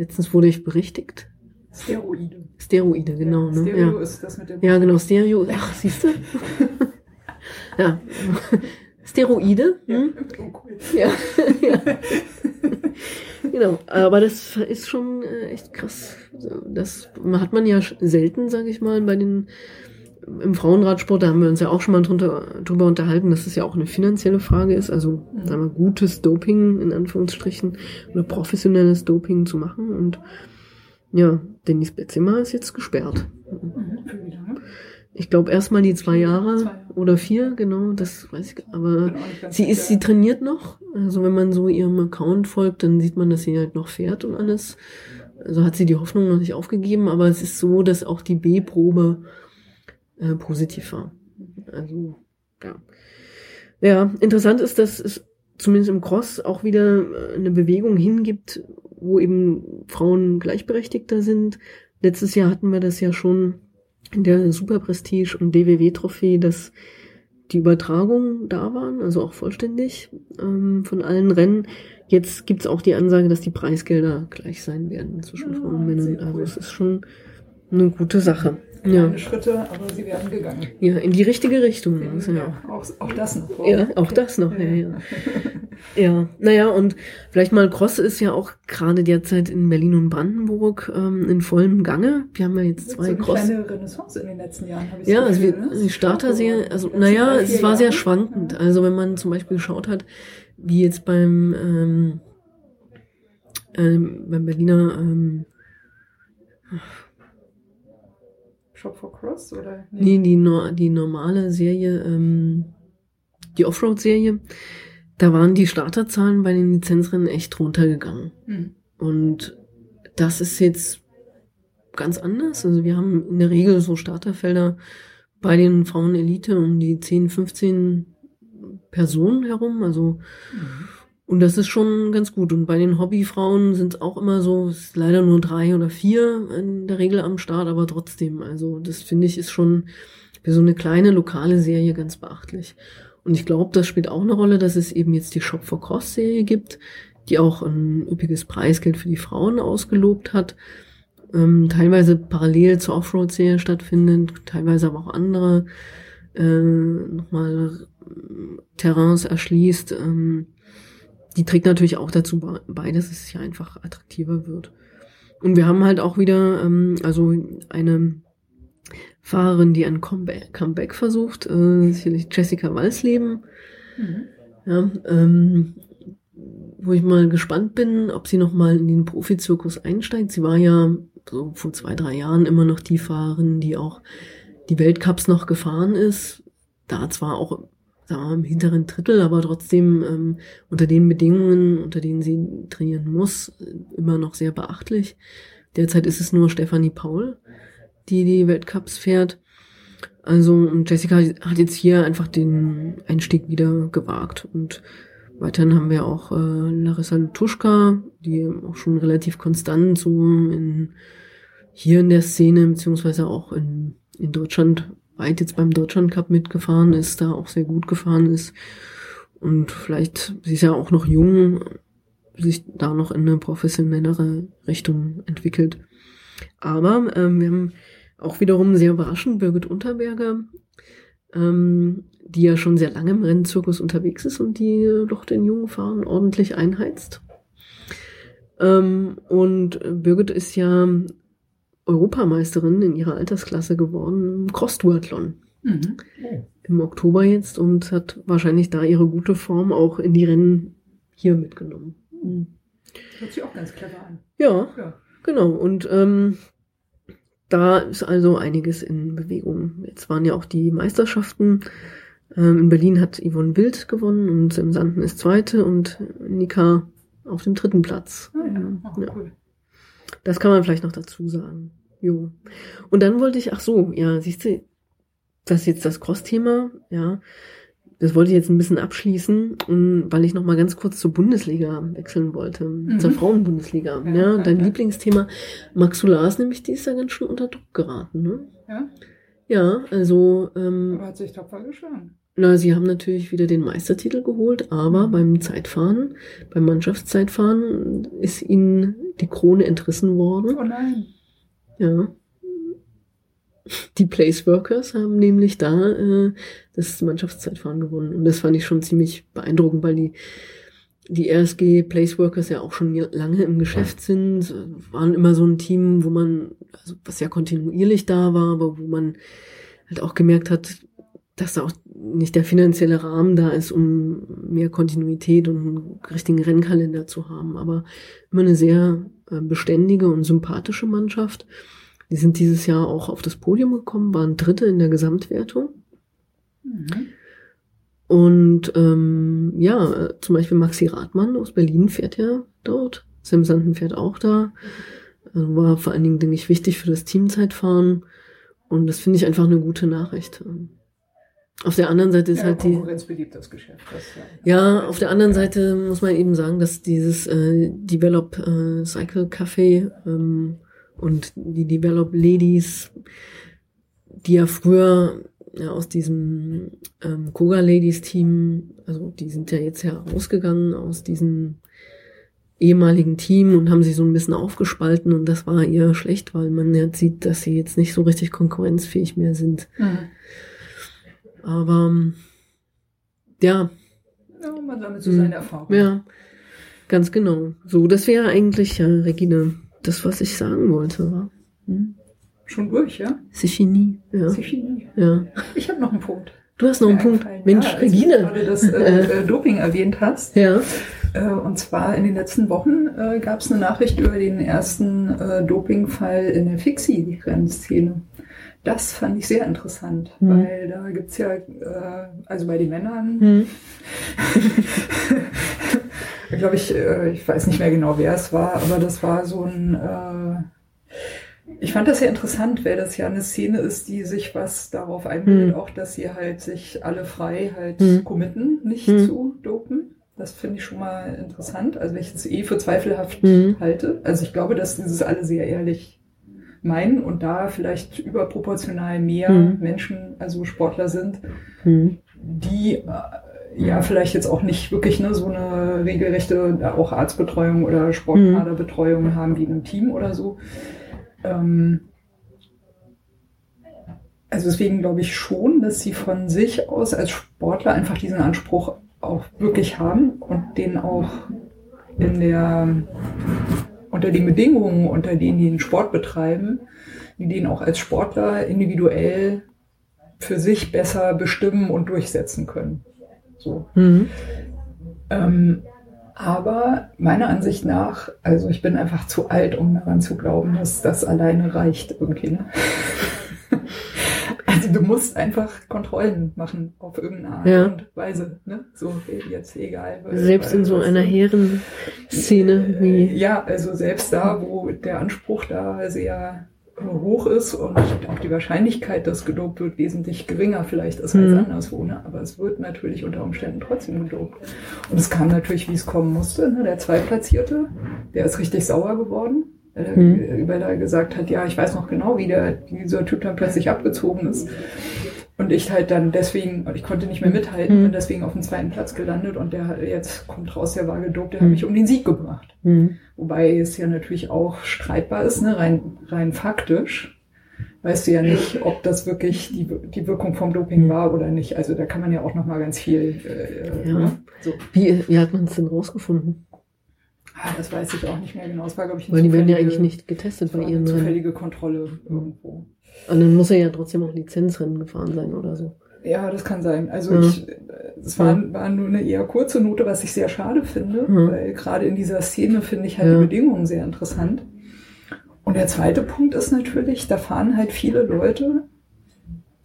letztens wurde ich berichtigt. Steroide. Steroide, genau. Ja, ne? Stereo ja. ist das mit dem. ja, genau, Stereo. Ach, siehst du? ja. Steroide. Hm? Oh, cool. Ja. ja. genau, aber das ist schon äh, echt krass. Das hat man ja selten, sage ich mal, bei den im Frauenradsport, da haben wir uns ja auch schon mal drunter, drüber unterhalten, dass es ja auch eine finanzielle Frage ist, also sagen wir, gutes Doping in Anführungsstrichen oder professionelles Doping zu machen. Und ja, Denise Benzema ist jetzt gesperrt. Mhm? Ich glaube erstmal die zwei Jahre oder vier, genau, das weiß ich. Aber ganz sie ist, sie trainiert noch. Also wenn man so ihrem Account folgt, dann sieht man, dass sie halt noch fährt und alles. Also hat sie die Hoffnung noch nicht aufgegeben, aber es ist so, dass auch die B-Probe äh, positiv war. Also, ja. Ja, interessant ist, dass es zumindest im Cross auch wieder äh, eine Bewegung hingibt, wo eben Frauen gleichberechtigter sind. Letztes Jahr hatten wir das ja schon in der Super Prestige und DWW Trophäe, dass die Übertragungen da waren, also auch vollständig ähm, von allen Rennen. Jetzt gibt's auch die Ansage, dass die Preisgelder gleich sein werden zwischen Ja, Frauen und Männern. Also es ist schon eine gute Sache. Kleine Ja. Schritte, aber sie werden gegangen. ja, in die richtige Richtung. Also, ja. Ja, auch, auch das noch. Ja, auch das noch, ja, ja. Ja, naja, und vielleicht mal Cross ist ja auch gerade derzeit in Berlin und Brandenburg ähm, in vollem Gange. Wir haben ja jetzt zwei so eine Cross. kleine Renaissance in den letzten Jahren, habe ich Ja, so also das wir, ne? die Starter sehr, also naja, es war sehr Jahre. schwankend. Also wenn man zum Beispiel geschaut hat, wie jetzt beim ähm, ähm, beim Berliner ähm, Shop for Cross oder? Nee, die, no die normale Serie, ähm, die Offroad-Serie, da waren die Starterzahlen bei den Lizenzrennen echt runtergegangen. Hm. Und das ist jetzt ganz anders. Also wir haben in der Regel so Starterfelder bei den Frauen-Elite um die 10, 15 Personen herum. Also und das ist schon ganz gut. Und bei den Hobbyfrauen sind es auch immer so, es ist leider nur drei oder vier in der Regel am Start, aber trotzdem. Also das finde ich ist schon für so eine kleine lokale Serie ganz beachtlich. Und ich glaube, das spielt auch eine Rolle, dass es eben jetzt die Shop for Cross Serie gibt, die auch ein üppiges Preisgeld für die Frauen ausgelobt hat. Ähm, teilweise parallel zur Offroad-Serie stattfindet, teilweise aber auch andere äh, nochmal Terrains erschließt. Ähm, die trägt natürlich auch dazu bei, dass es ja einfach attraktiver wird. Und wir haben halt auch wieder, ähm, also eine Fahrerin, die ein Comeback, Comeback versucht, äh, sicherlich Jessica Walsleben. Mhm. Ja, ähm, wo ich mal gespannt bin, ob sie noch mal in den Profizirkus einsteigt. Sie war ja so vor zwei, drei Jahren immer noch die Fahrerin, die auch die Weltcups noch gefahren ist. Da zwar auch im hinteren Drittel, aber trotzdem ähm, unter den Bedingungen, unter denen sie trainieren muss, immer noch sehr beachtlich. Derzeit ist es nur Stefanie Paul, die die Weltcups fährt. Also Jessica hat jetzt hier einfach den Einstieg wieder gewagt. Und weiterhin haben wir auch äh, Larissa Lutuschka, die auch schon relativ konstant so in, hier in der Szene, beziehungsweise auch in, in Deutschland weit jetzt beim Deutschland Cup mitgefahren ist, da auch sehr gut gefahren ist. Und vielleicht, sie ist ja auch noch jung, sich da noch in eine professionellere Richtung entwickelt. Aber ähm, wir haben auch wiederum sehr überraschend Birgit Unterberger, ähm, die ja schon sehr lange im Rennzirkus unterwegs ist und die äh, doch den jungen Fahrern ordentlich einheizt. Ähm, und Birgit ist ja Europameisterin in ihrer Altersklasse geworden im Cross-Duathlon. Mhm. Im Oktober jetzt und hat wahrscheinlich da ihre gute Form auch in die Rennen hier mitgenommen. Mhm. Hört sich auch ganz clever an. Ja, Ja. genau. Und ähm, da ist also einiges in Bewegung. Jetzt waren ja auch die Meisterschaften. Ähm, in Berlin hat Yvonne Wild gewonnen und Sam Sanden ist Zweite und Nika auf dem dritten Platz. Ah, ja. Oh, Ja. cool. Das kann man vielleicht noch dazu sagen. Jo. Und dann wollte ich, ach so, ja, siehst du, das ist jetzt das Cross-Thema, ja. Das wollte ich jetzt ein bisschen abschließen, um, weil ich noch mal ganz kurz zur Bundesliga wechseln wollte, zur Frauenbundesliga. Ja, Ja, dein ja. Lieblingsthema. Max Solar ist nämlich, die ist ja ganz schön unter Druck geraten, ne? Ja, Ja, also, ähm, aber hat sich tapfer geschlagen. Na, sie haben natürlich wieder den Meistertitel geholt, aber beim Zeitfahren, beim Mannschaftszeitfahren ist ihnen die Krone entrissen worden. Oh nein. Ja. Die Place Workers haben nämlich da äh, das Mannschaftszeitfahren gewonnen. Und das fand ich schon ziemlich beeindruckend, weil die, die RSG Place Workers ja auch schon lange im Geschäft sind, waren immer so ein Team, wo man, also was ja kontinuierlich da war, aber wo man halt auch gemerkt hat, dass da auch nicht der finanzielle Rahmen da ist, um mehr Kontinuität und einen richtigen Rennkalender zu haben. Aber immer eine sehr äh, beständige und sympathische Mannschaft. Die sind dieses Jahr auch auf das Podium gekommen, waren Dritte in der Gesamtwertung. Mhm. Und ähm, ja, zum Beispiel Maxi Rathmann aus Berlin fährt ja dort. Sam Sanden fährt auch da. Also war vor allen Dingen, denke ich, wichtig für das Teamzeitfahren. Und das finde ich einfach eine gute Nachricht. Auf der anderen Seite ist Ja, halt die. Konkurrenz beliebt das Geschäft. Das, ja. Ja, auf der anderen Seite muss man eben sagen, dass dieses äh, Develop äh, Cycle Café ähm, und die Develop Ladies, die ja früher ja, aus diesem ähm, Koga Ladies Team, also die sind ja jetzt herausgegangen aus diesem ehemaligen Team und haben sich so ein bisschen aufgespalten und das war eher schlecht, weil man jetzt sieht, dass sie jetzt nicht so richtig konkurrenzfähig mehr sind. Mhm. Aber ähm, ja, Ja, man sammelt so seine Erfahrungen. Ja, ganz genau. So, das wäre eigentlich, ja, Regine, das, was ich sagen wollte, war. Hm? Schon durch, ja? Fini. Ja. Fini. ja. Ich habe noch einen Punkt. Du hast noch einen Punkt. eingefallen. Mensch, ja, Regine. Du gerade das äh, äh, Doping erwähnt hast. Ja. Äh, und zwar in den letzten Wochen äh, gab es eine Nachricht über den ersten äh, Dopingfall in der Fixie-Rennszene. Das fand ich sehr interessant, Mhm. weil da gibt's ja, äh, also bei den Männern, Hm. glaube ich, äh, ich weiß nicht mehr genau, wer es war, aber das war so ein, äh, ich fand das sehr interessant, weil das ja eine Szene ist, die sich was darauf einbildet, Hm. auch dass sie halt sich alle frei halt Hm. committen, nicht Hm. zu dopen. Das finde ich schon mal interessant, also wenn ich es eh für zweifelhaft Hm. halte. Also ich glaube, dass dieses alle sehr ehrlich meinen und da vielleicht überproportional mehr Hm. Menschen, also Sportler sind, Hm. die äh, ja vielleicht jetzt auch nicht wirklich ne, so eine regelrechte äh, auch Arztbetreuung oder Sportkaderbetreuung haben wie in einem Team oder so. Ähm, also deswegen glaube ich schon, dass sie von sich aus als Sportler einfach diesen Anspruch auch wirklich haben und den auch in der unter den Bedingungen, unter denen die den Sport betreiben, die den auch als Sportler individuell für sich besser bestimmen und durchsetzen können. So. Hm. Ähm, aber meiner Ansicht nach, also ich bin einfach zu alt, um daran zu glauben, dass das alleine reicht irgendwie. Ne? Also du musst einfach Kontrollen machen auf irgendeine Art Ja. und Weise. Ne? So jetzt egal. weil- Selbst weil in so einer Herrenszene wie. Ja, also selbst da, wo der Anspruch da sehr äh, hoch ist und auch die Wahrscheinlichkeit, dass gedopt wird, wesentlich geringer vielleicht ist als Mhm. anderswo. Ne? Aber es wird natürlich unter Umständen trotzdem gedopt. Und es kam natürlich, wie es kommen musste. Ne? Der Zweitplatzierte, der ist richtig sauer geworden, Mhm. weil er gesagt hat, ja, ich weiß noch genau, wie der, dieser Typ dann plötzlich abgezogen ist. Und ich halt dann deswegen, und ich konnte nicht mehr mithalten, Mhm. bin deswegen auf dem zweiten Platz gelandet und der hat jetzt kommt raus, der war gedopt, der hat Mhm. mich um den Sieg gebracht. Hm. Wobei es ja natürlich auch streitbar ist, ne? rein, rein faktisch. Weißt du ja nicht, ob das wirklich die, die Wirkung vom Doping war oder nicht. Also da kann man ja auch noch mal ganz viel. Äh, Ja. ne? so. Wie, wie hat man es denn rausgefunden? Ah, das weiß ich auch nicht mehr genau. Es war, glaube ich, eine Weil die werden ja zufällige- eigentlich nicht getestet bei ihren zufällige Kontrolle irgendwo. Und dann muss er ja trotzdem auch Lizenzrennen gefahren sein oder so. Ja, das kann sein. Also Ja. ich, äh, es war, war nur eine eher kurze Note, was ich sehr schade finde, Mhm. weil gerade in dieser Szene finde ich halt Ja. die Bedingungen sehr interessant. Und der zweite Punkt ist natürlich, da fahren halt viele Leute,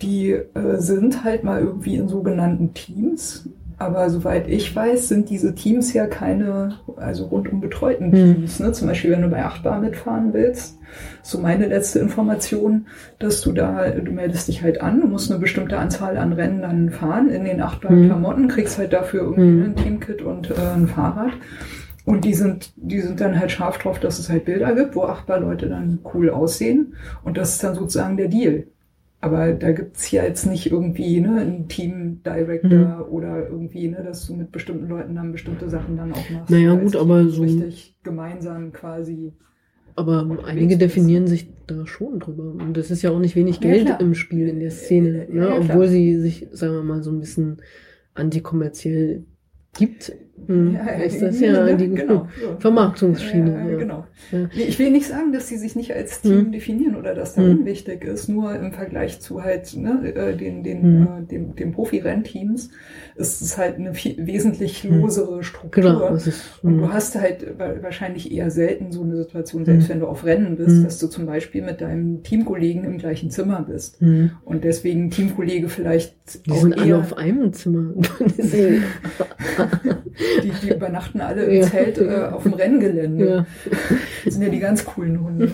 die äh, sind halt mal irgendwie in sogenannten Teams. Aber soweit ich weiß, sind diese Teams ja keine, also rundum betreuten Hm. Teams. Ne? Zum Beispiel, wenn du bei Achtbar mitfahren willst, so meine letzte Information, dass du da, du meldest dich halt an, du musst eine bestimmte Anzahl an Rennen dann fahren in den achtbaren Hm. Klamotten, kriegst halt dafür irgendwie Hm. ein Teamkit und äh, ein Fahrrad. Und die sind, die sind dann halt scharf drauf, dass es halt Bilder gibt, wo achtbar Leute dann cool aussehen. Und das ist dann sozusagen der Deal. Aber da gibt's ja jetzt nicht irgendwie ne, einen Team Director oder irgendwie, ne, dass du mit bestimmten Leuten dann bestimmte Sachen dann auch machst. Naja, gut, aber so- Richtig gemeinsam quasi. Aber einige definieren sich da schon drüber. Und es ist ja auch nicht wenig Ja, Geld klar. im Spiel, in der Szene. Ja, Ne? ja. Obwohl sie sich, sagen wir mal, so ein bisschen antikommerziell gibt. Hm, ist das ja ne, die genau, so. Vermarktungsschiene. Ja, Ja, genau. Ja. Ich will nicht sagen, dass sie sich nicht als Team Hm. definieren oder dass da Hm. unwichtig ist. Nur im Vergleich zu halt ne, äh, den, den, Hm. äh, dem, dem Profi-Rennteams ist es halt eine viel, wesentlich Hm. losere Struktur. Genau, das ist, Und du hm, hast halt wa- wahrscheinlich eher selten so eine Situation, selbst Hm. wenn du auf Rennen bist, dass du zum Beispiel mit deinem Teamkollegen im gleichen Zimmer bist. Und deswegen Teamkollege vielleicht Die auch sind alle eher, auf einem Zimmer. Die die, übernachten alle im Ja. Zelt äh, auf dem Renngelände. ja. Das sind ja die ganz coolen Hunde.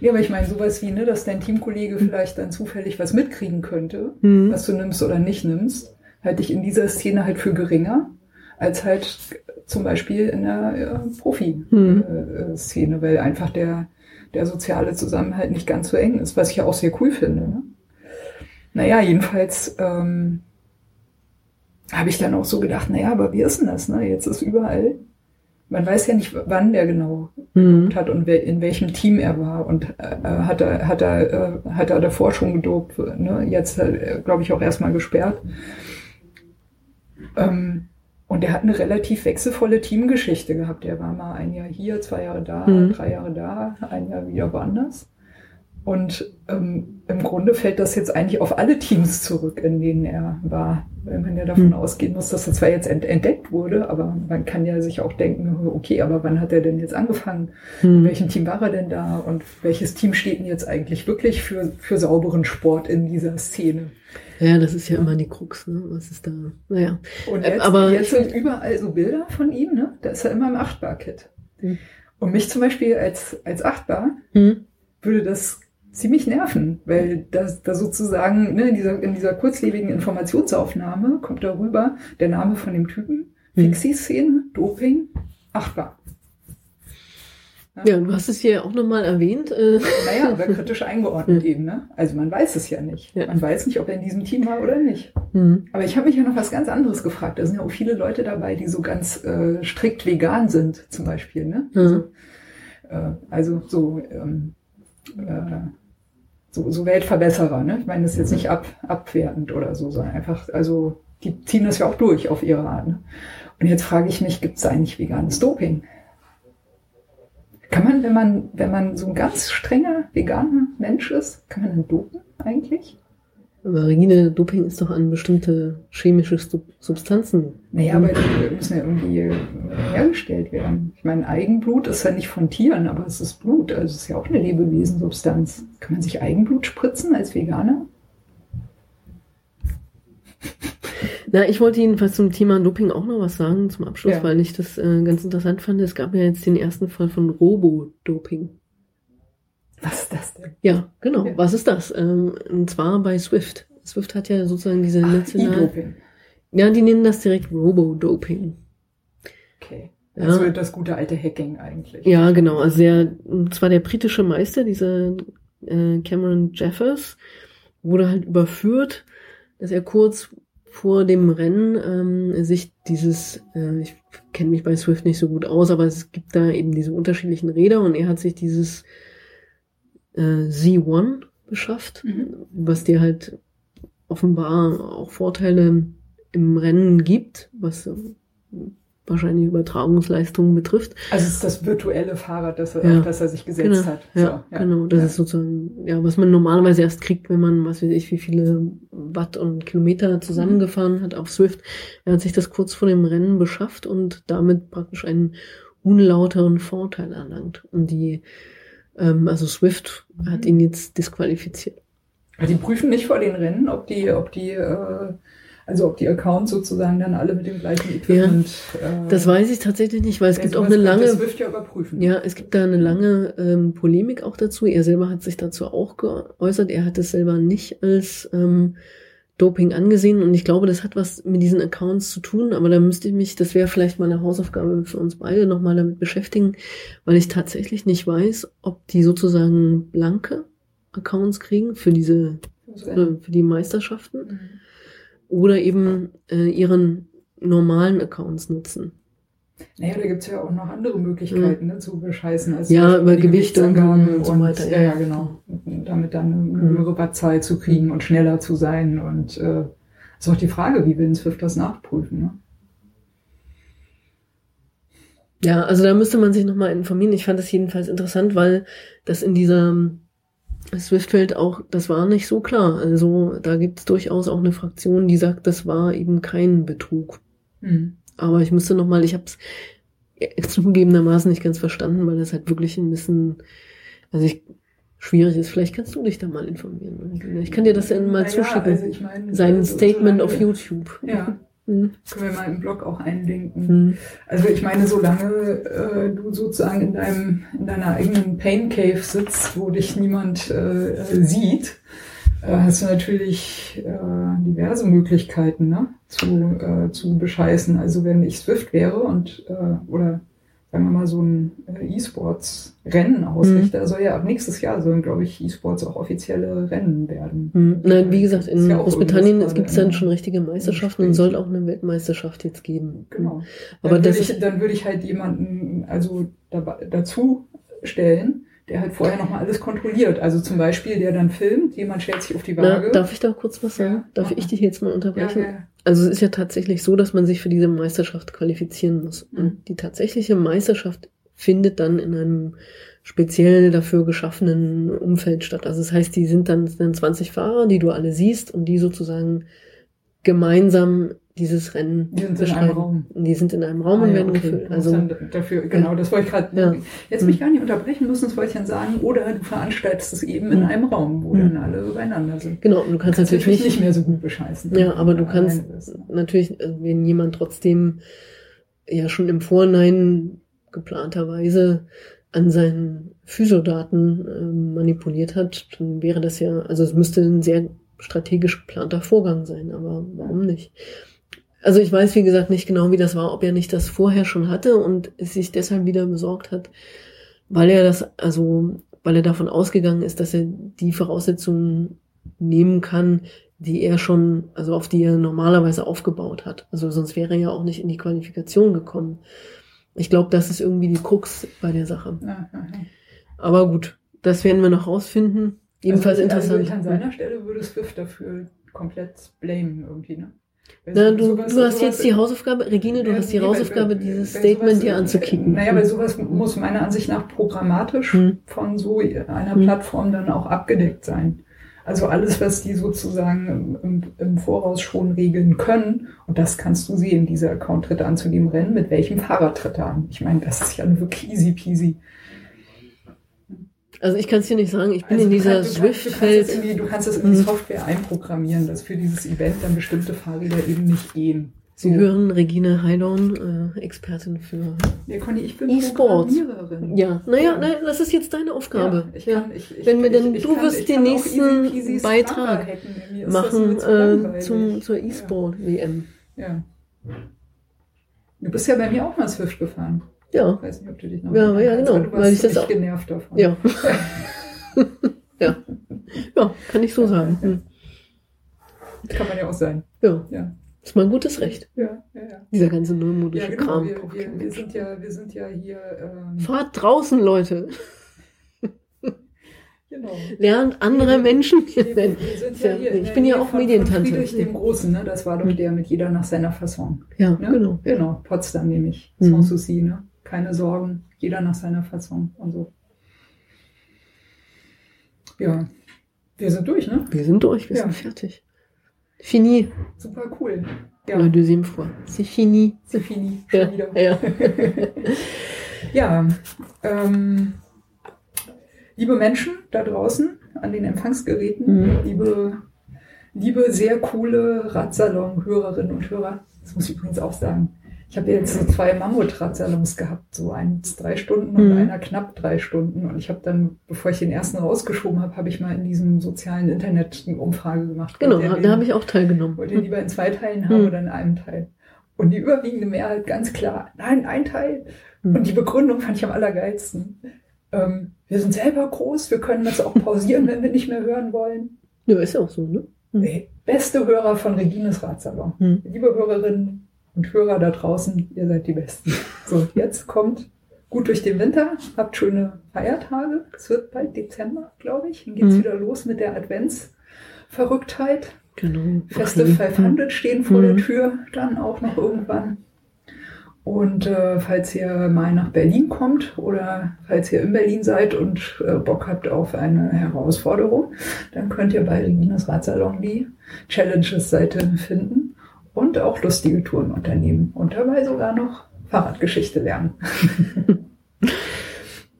Ja, aber ich meine, sowas wie, ne, dass dein Teamkollege vielleicht dann zufällig was mitkriegen könnte, Hm. was du nimmst oder nicht nimmst, halte ich in dieser Szene halt für geringer, als halt zum Beispiel in der äh, Hm. Profi-Szene, weil einfach der, der soziale Zusammenhalt nicht ganz so eng ist, was ich ja auch sehr cool finde. Ne? Naja, jedenfalls ähm, habe ich dann auch so gedacht, naja, aber wie ist denn das? Ne? Jetzt ist überall, man weiß ja nicht, wann der genau Hm. hat und in welchem Team er war und äh, hat er hat er äh, hat er davor schon gedopt, ne? jetzt äh, glaube ich auch erstmal gesperrt. Ähm, Und der hat eine relativ wechselvolle Teamgeschichte gehabt. Der war mal ein Jahr hier, zwei Jahre da, Mhm. drei Jahre da, ein Jahr wieder woanders. Und ähm, im Grunde fällt das jetzt eigentlich auf alle Teams zurück, in denen er war. Weil man ja davon Mhm. ausgehen muss, dass er zwar jetzt ent entdeckt wurde, aber man kann ja sich auch denken, okay, aber wann hat er denn jetzt angefangen? In Hm. welchem Team war er denn da? Und welches Team steht denn jetzt eigentlich wirklich für, für sauberen Sport in dieser Szene? Ja, das ist ja immer die Krux, ne? Was ist da? Naja. Und Äh, jetzt, aber jetzt sind überall so Bilder von ihm, ne? Da ist er immer im Achtbar-Kit. Hm. Und mich zum Beispiel als, als Achtbar Hm? würde das ziemlich nerven, weil das da sozusagen ne, in, dieser, in dieser kurzlebigen Informationsaufnahme kommt darüber der Name von dem Typen, Hm. Fixie-Szene, Doping, Achtbar. Ja, du hast es hier auch nochmal erwähnt. Äh, Naja, aber kritisch eingeordnet eben. Ne? Also man weiß es ja nicht. Ja. Man weiß nicht, ob er in diesem Team war oder nicht. hm. Aber ich habe mich ja noch was ganz anderes gefragt. Da sind ja auch viele Leute dabei, die so ganz äh, strikt vegan sind, zum Beispiel. Ne? Mhm. Also, äh, also so, ähm, äh, so, so Weltverbesserer. Ne? Ich meine das ist jetzt nicht ab, abwertend oder so, sondern einfach, also die ziehen das ja auch durch auf ihre Art. Ne? Und jetzt frage ich mich, gibt es eigentlich veganes Doping? Kann man, wenn man, wenn man so ein ganz strenger veganer Mensch ist, kann man dann dopen eigentlich? Aber Regine, Doping ist doch an bestimmte chemische Sub Substanzen. Naja, aber die müssen ja irgendwie hergestellt werden. Ich meine, Eigenblut ist ja nicht von Tieren, aber es ist Blut. Also es ist ja auch eine Lebewesensubstanz. Kann man sich Eigenblut spritzen als Veganer? Na, ich wollte jedenfalls zum Thema Doping auch noch was sagen zum Abschluss, Ja. weil ich das äh, ganz interessant fand. Es gab ja jetzt den ersten Fall von Robo-Doping. Was ist das denn? Ja, genau. Ja. Was ist das? Ähm, und zwar bei Swift. Swift hat ja sozusagen diese Ach, national. E-Doping. Ja, die nennen das direkt Robo-Doping. Okay. Ja. Also das gute alte Hacking eigentlich. Ja, genau. Also der, und zwar der britische Meister, dieser äh, Cameron Jeffers, wurde halt überführt, dass er kurz vor dem Rennen ähm, sich dieses, äh, ich kenne mich bei Swift nicht so gut aus, aber es gibt da eben diese unterschiedlichen Räder und er hat sich dieses äh, Z1 beschafft, Mhm. was dir halt offenbar auch Vorteile im Rennen gibt, was äh, wahrscheinlich Übertragungsleistungen betrifft. Also es ist das virtuelle Fahrrad, das er, Ja. auf das er sich gesetzt Genau, hat. ja, So, genau. Das ja. ist sozusagen, ja, was man normalerweise erst kriegt, wenn man, was weiß ich, wie viele Watt und Kilometer zusammengefahren hat auf Swift. Er hat sich das kurz vor dem Rennen beschafft und damit praktisch einen unlauteren Vorteil erlangt. Und die, ähm, also Swift hat ihn jetzt disqualifiziert. Aber Die prüfen nicht vor den Rennen, ob die, ob die, äh, also ob die Accounts sozusagen dann alle mit dem gleichen Equipment. äh, Das weiß ich tatsächlich nicht, weil es ja, gibt auch eine lange, Swift ja überprüfen. Ja, es gibt da eine lange ähm, Polemik auch dazu. Er selber hat sich dazu auch geäußert. Er hat es selber nicht als ähm, Doping angesehen und ich glaube, das hat was mit diesen Accounts zu tun, aber da müsste ich mich, das wäre vielleicht mal eine Hausaufgabe für uns beide, nochmal damit beschäftigen, weil ich tatsächlich nicht weiß, ob die sozusagen blanke Accounts kriegen für diese, Also, äh, für die Meisterschaften mhm. oder eben äh, ihren normalen Accounts nutzen. Naja, da gibt's ja auch noch andere Möglichkeiten ne, zu bescheißen. Als Mhm. Ja, über die Gewichte und und so weiter, Ja, ja. ja, genau. Und damit dann eine höhere Wattzahl zu kriegen und schneller zu sein. Und äh, ist auch die Frage, wie will ein Swift das nachprüfen? Ne? Ja, also da müsste man sich nochmal informieren. Ich fand das jedenfalls interessant, weil das in dieser Swift-Welt auch, das war nicht so klar. Also da gibt es durchaus auch eine Fraktion, die sagt, das war eben kein Betrug. Mhm. Aber ich müsste nochmal, ich habe es zugegebenermaßen nicht ganz verstanden, weil das halt wirklich ein bisschen, also ich, schwierig ist. Vielleicht kannst du dich da mal informieren. Ich kann dir das dann mal Naja, zuschicken. also ich meine, Sein Statement auf YouTube. Ja, Hm. können wir mal im Blog auch einlinken. Hm. Also ich meine, solange äh, du sozusagen in deinem in deiner eigenen Pain Cave sitzt, wo dich niemand äh, sieht, hast du natürlich äh, diverse Möglichkeiten, ne, zu äh, zu bescheißen. Also wenn ich Swift wäre und äh, oder sagen wir mal so ein äh, E-Sports-Rennen ausrichte, soll ja ab nächstes Jahr sollen, glaube ich, E-Sports auch offizielle Rennen werden. Hm. Nein, wie gesagt, in ja Großbritannien gibt es gerade dann schon richtige Meisterschaften und soll auch eine Weltmeisterschaft jetzt geben. Genau. Aber dann würde ich, dann würde ich halt jemanden also dabei, dazu stellen, der halt vorher nochmal alles kontrolliert. Also zum Beispiel, der dann filmt, jemand stellt sich auf die Na, Waage. darf ich da kurz was sagen? Ja, darf ich dich jetzt mal ja, unterbrechen? ja. Also es ist ja tatsächlich so, dass man sich für diese Meisterschaft qualifizieren muss. Mhm. Und die tatsächliche Meisterschaft findet dann in einem speziell dafür geschaffenen Umfeld statt. Also das heißt, die sind dann, es sind 20 Fahrer, die du alle siehst und die sozusagen gemeinsam dieses Rennen Die sind in einem. Raum. Die sind in einem Raum Ah, und werden okay. musst Also dafür, genau, das wollte ich gerade. Ja. Jetzt mich gar nicht unterbrechen müssen, das wollte ich dann sagen. Oder du veranstaltest es eben in Mhm. einem Raum, wo Mhm. dann alle beieinander sind. genau, du kannst Kannst natürlich natürlich nicht, nicht mehr so gut bescheißen. Ja, aber du kannst natürlich, äh, wenn jemand trotzdem ja schon im Vorhinein geplanterweise an seinen Physiodaten ähm, manipuliert hat, dann wäre das ja, also es müsste ein sehr strategisch geplanter Vorgang sein, aber warum nicht? Also ich weiß, wie gesagt, nicht genau, wie das war, ob er nicht das vorher schon hatte und es sich deshalb wieder besorgt hat, weil er das, also weil er davon ausgegangen ist, dass er die Voraussetzungen nehmen kann, die er schon, also auf die er normalerweise aufgebaut hat. Also sonst wäre er ja auch nicht in die Qualifikation gekommen. Ich glaube, das ist irgendwie die Krux bei der Sache. Aber gut, das werden wir noch rausfinden. Jedenfalls also, interessant. Also ich an seiner Stelle würde Swift dafür komplett blamen irgendwie, ne? Na, du, sowas- du hast sowas- jetzt die Hausaufgabe, Regine, du Ja, hast die nee, Hausaufgabe, weil- dieses Statement sowas- dir anzukicken. Naja, weil sowas muss meiner Ansicht nach programmatisch Hm. von so einer Hm. Plattform dann auch abgedeckt sein. Also alles, was die sozusagen im, im, im Voraus schon regeln können, und das kannst du sehen, dieser Account tritt an zu dem Rennen, mit welchem Fahrrad tritt er an. Ich meine, das ist ja wirklich easy peasy. Also ich kann es dir nicht sagen, ich bin Also in dieser kannst- du kannst- es in die. Software einprogrammieren, dass für dieses Event dann bestimmte Fahrräder eben nicht gehen. Sie hören Regine Heidorn, äh, Expertin für. Ja, Conny, ich bin E-Sports. Programmiererin. Ja, naja, Ja. naja, das ist jetzt deine Aufgabe. Ja, ich kann, ich, ich, Wenn wir denn- ich, du kann, wirst den nächsten Strava Beitrag Machen äh, zum, zur E-Sport-WM. Ja. Du bist ja bei mir auch mal Swift gefahren. Ja, Ich weiß nicht, ob du dich noch Ja, ja, genau, Du weil ich das auch- genervt davon. ja. ja. Ja, kann ich so sagen. Hm. Kann man ja auch sein. Ja, Ja, ist mein gutes Recht. ja, ja. ja. Dieser ganze Ja, neumodische genau. Kram. Wir, wir, wir, sind ja, wir sind ja hier. Ähm, Fahrt draußen, Leute. genau. Lernt andere Wir- Menschen kennen. Ja, ja ich bin ja auch Medientante. Friedrich dem Großen, ne? Das war doch Hm. der mit jeder nach seiner Fasson. Ja, Ne? genau. Genau, Potsdam nämlich. Mhm. Sanssouci, ne? Keine Sorgen, jeder nach seiner Fasson und so. Ja, wir sind durch, ne? Wir sind durch, wir Ja. sind fertig. Fini. Super cool. Ja, La deuxième fois. C'est fini. c'est fini. Ja, ja. Ja, ähm, liebe Menschen da draußen an den Empfangsgeräten, Mhm. liebe, liebe sehr coole Radsalon-Hörerinnen und Hörer, das muss ich übrigens auch sagen. Ich habe jetzt so zwei Mammut-Radsalons gehabt, so eins drei Stunden und Mhm. einer knapp drei Stunden. Und ich habe dann, bevor ich den ersten rausgeschoben habe, habe ich mal in diesem sozialen Internet eine Umfrage gemacht. Genau, den- da habe ich auch teilgenommen. Wollt ihr lieber in zwei Teilen haben Mhm. oder in einem Teil? Und die überwiegende Mehrheit ganz klar, nein, ein Teil. Mhm. Und die Begründung fand ich am allergeilsten. Ähm, wir sind selber groß, wir können das auch pausieren, wenn wir nicht mehr hören wollen. Ja, ist ja auch so, ne? Mhm. Ey, beste Hörer von Regines Ratsalon. Mhm. Liebe Hörerinnen und Hörer da draußen, ihr seid die Besten. So, jetzt kommt gut durch den Winter, habt schöne Feiertage. Es wird bald Dezember, glaube ich. Dann geht's Mhm. wieder los mit der Adventsverrücktheit. Genau. Feste Okay. 500 stehen vor der Mhm. Tür, dann auch noch irgendwann. Und äh, falls ihr mal nach Berlin kommt oder falls ihr in Berlin seid und äh, Bock habt auf eine Herausforderung, dann könnt ihr bei Regines Radsalon die Challenges-Seite finden und auch lustige Touren unternehmen und dabei sogar noch Fahrradgeschichte lernen.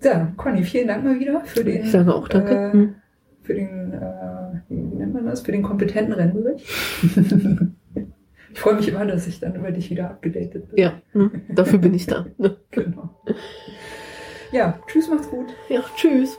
ja, Conny, vielen Dank mal wieder für den, Ich sage auch danke. Äh, Mhm. für den, äh, wie nennt man das, für den kompetenten Rennbericht. ich freue mich immer, dass ich dann über dich wieder abgedatet bin. Ja, ne? dafür bin ich da. Ne? Genau. Ja, tschüss, macht's gut. Ja, tschüss.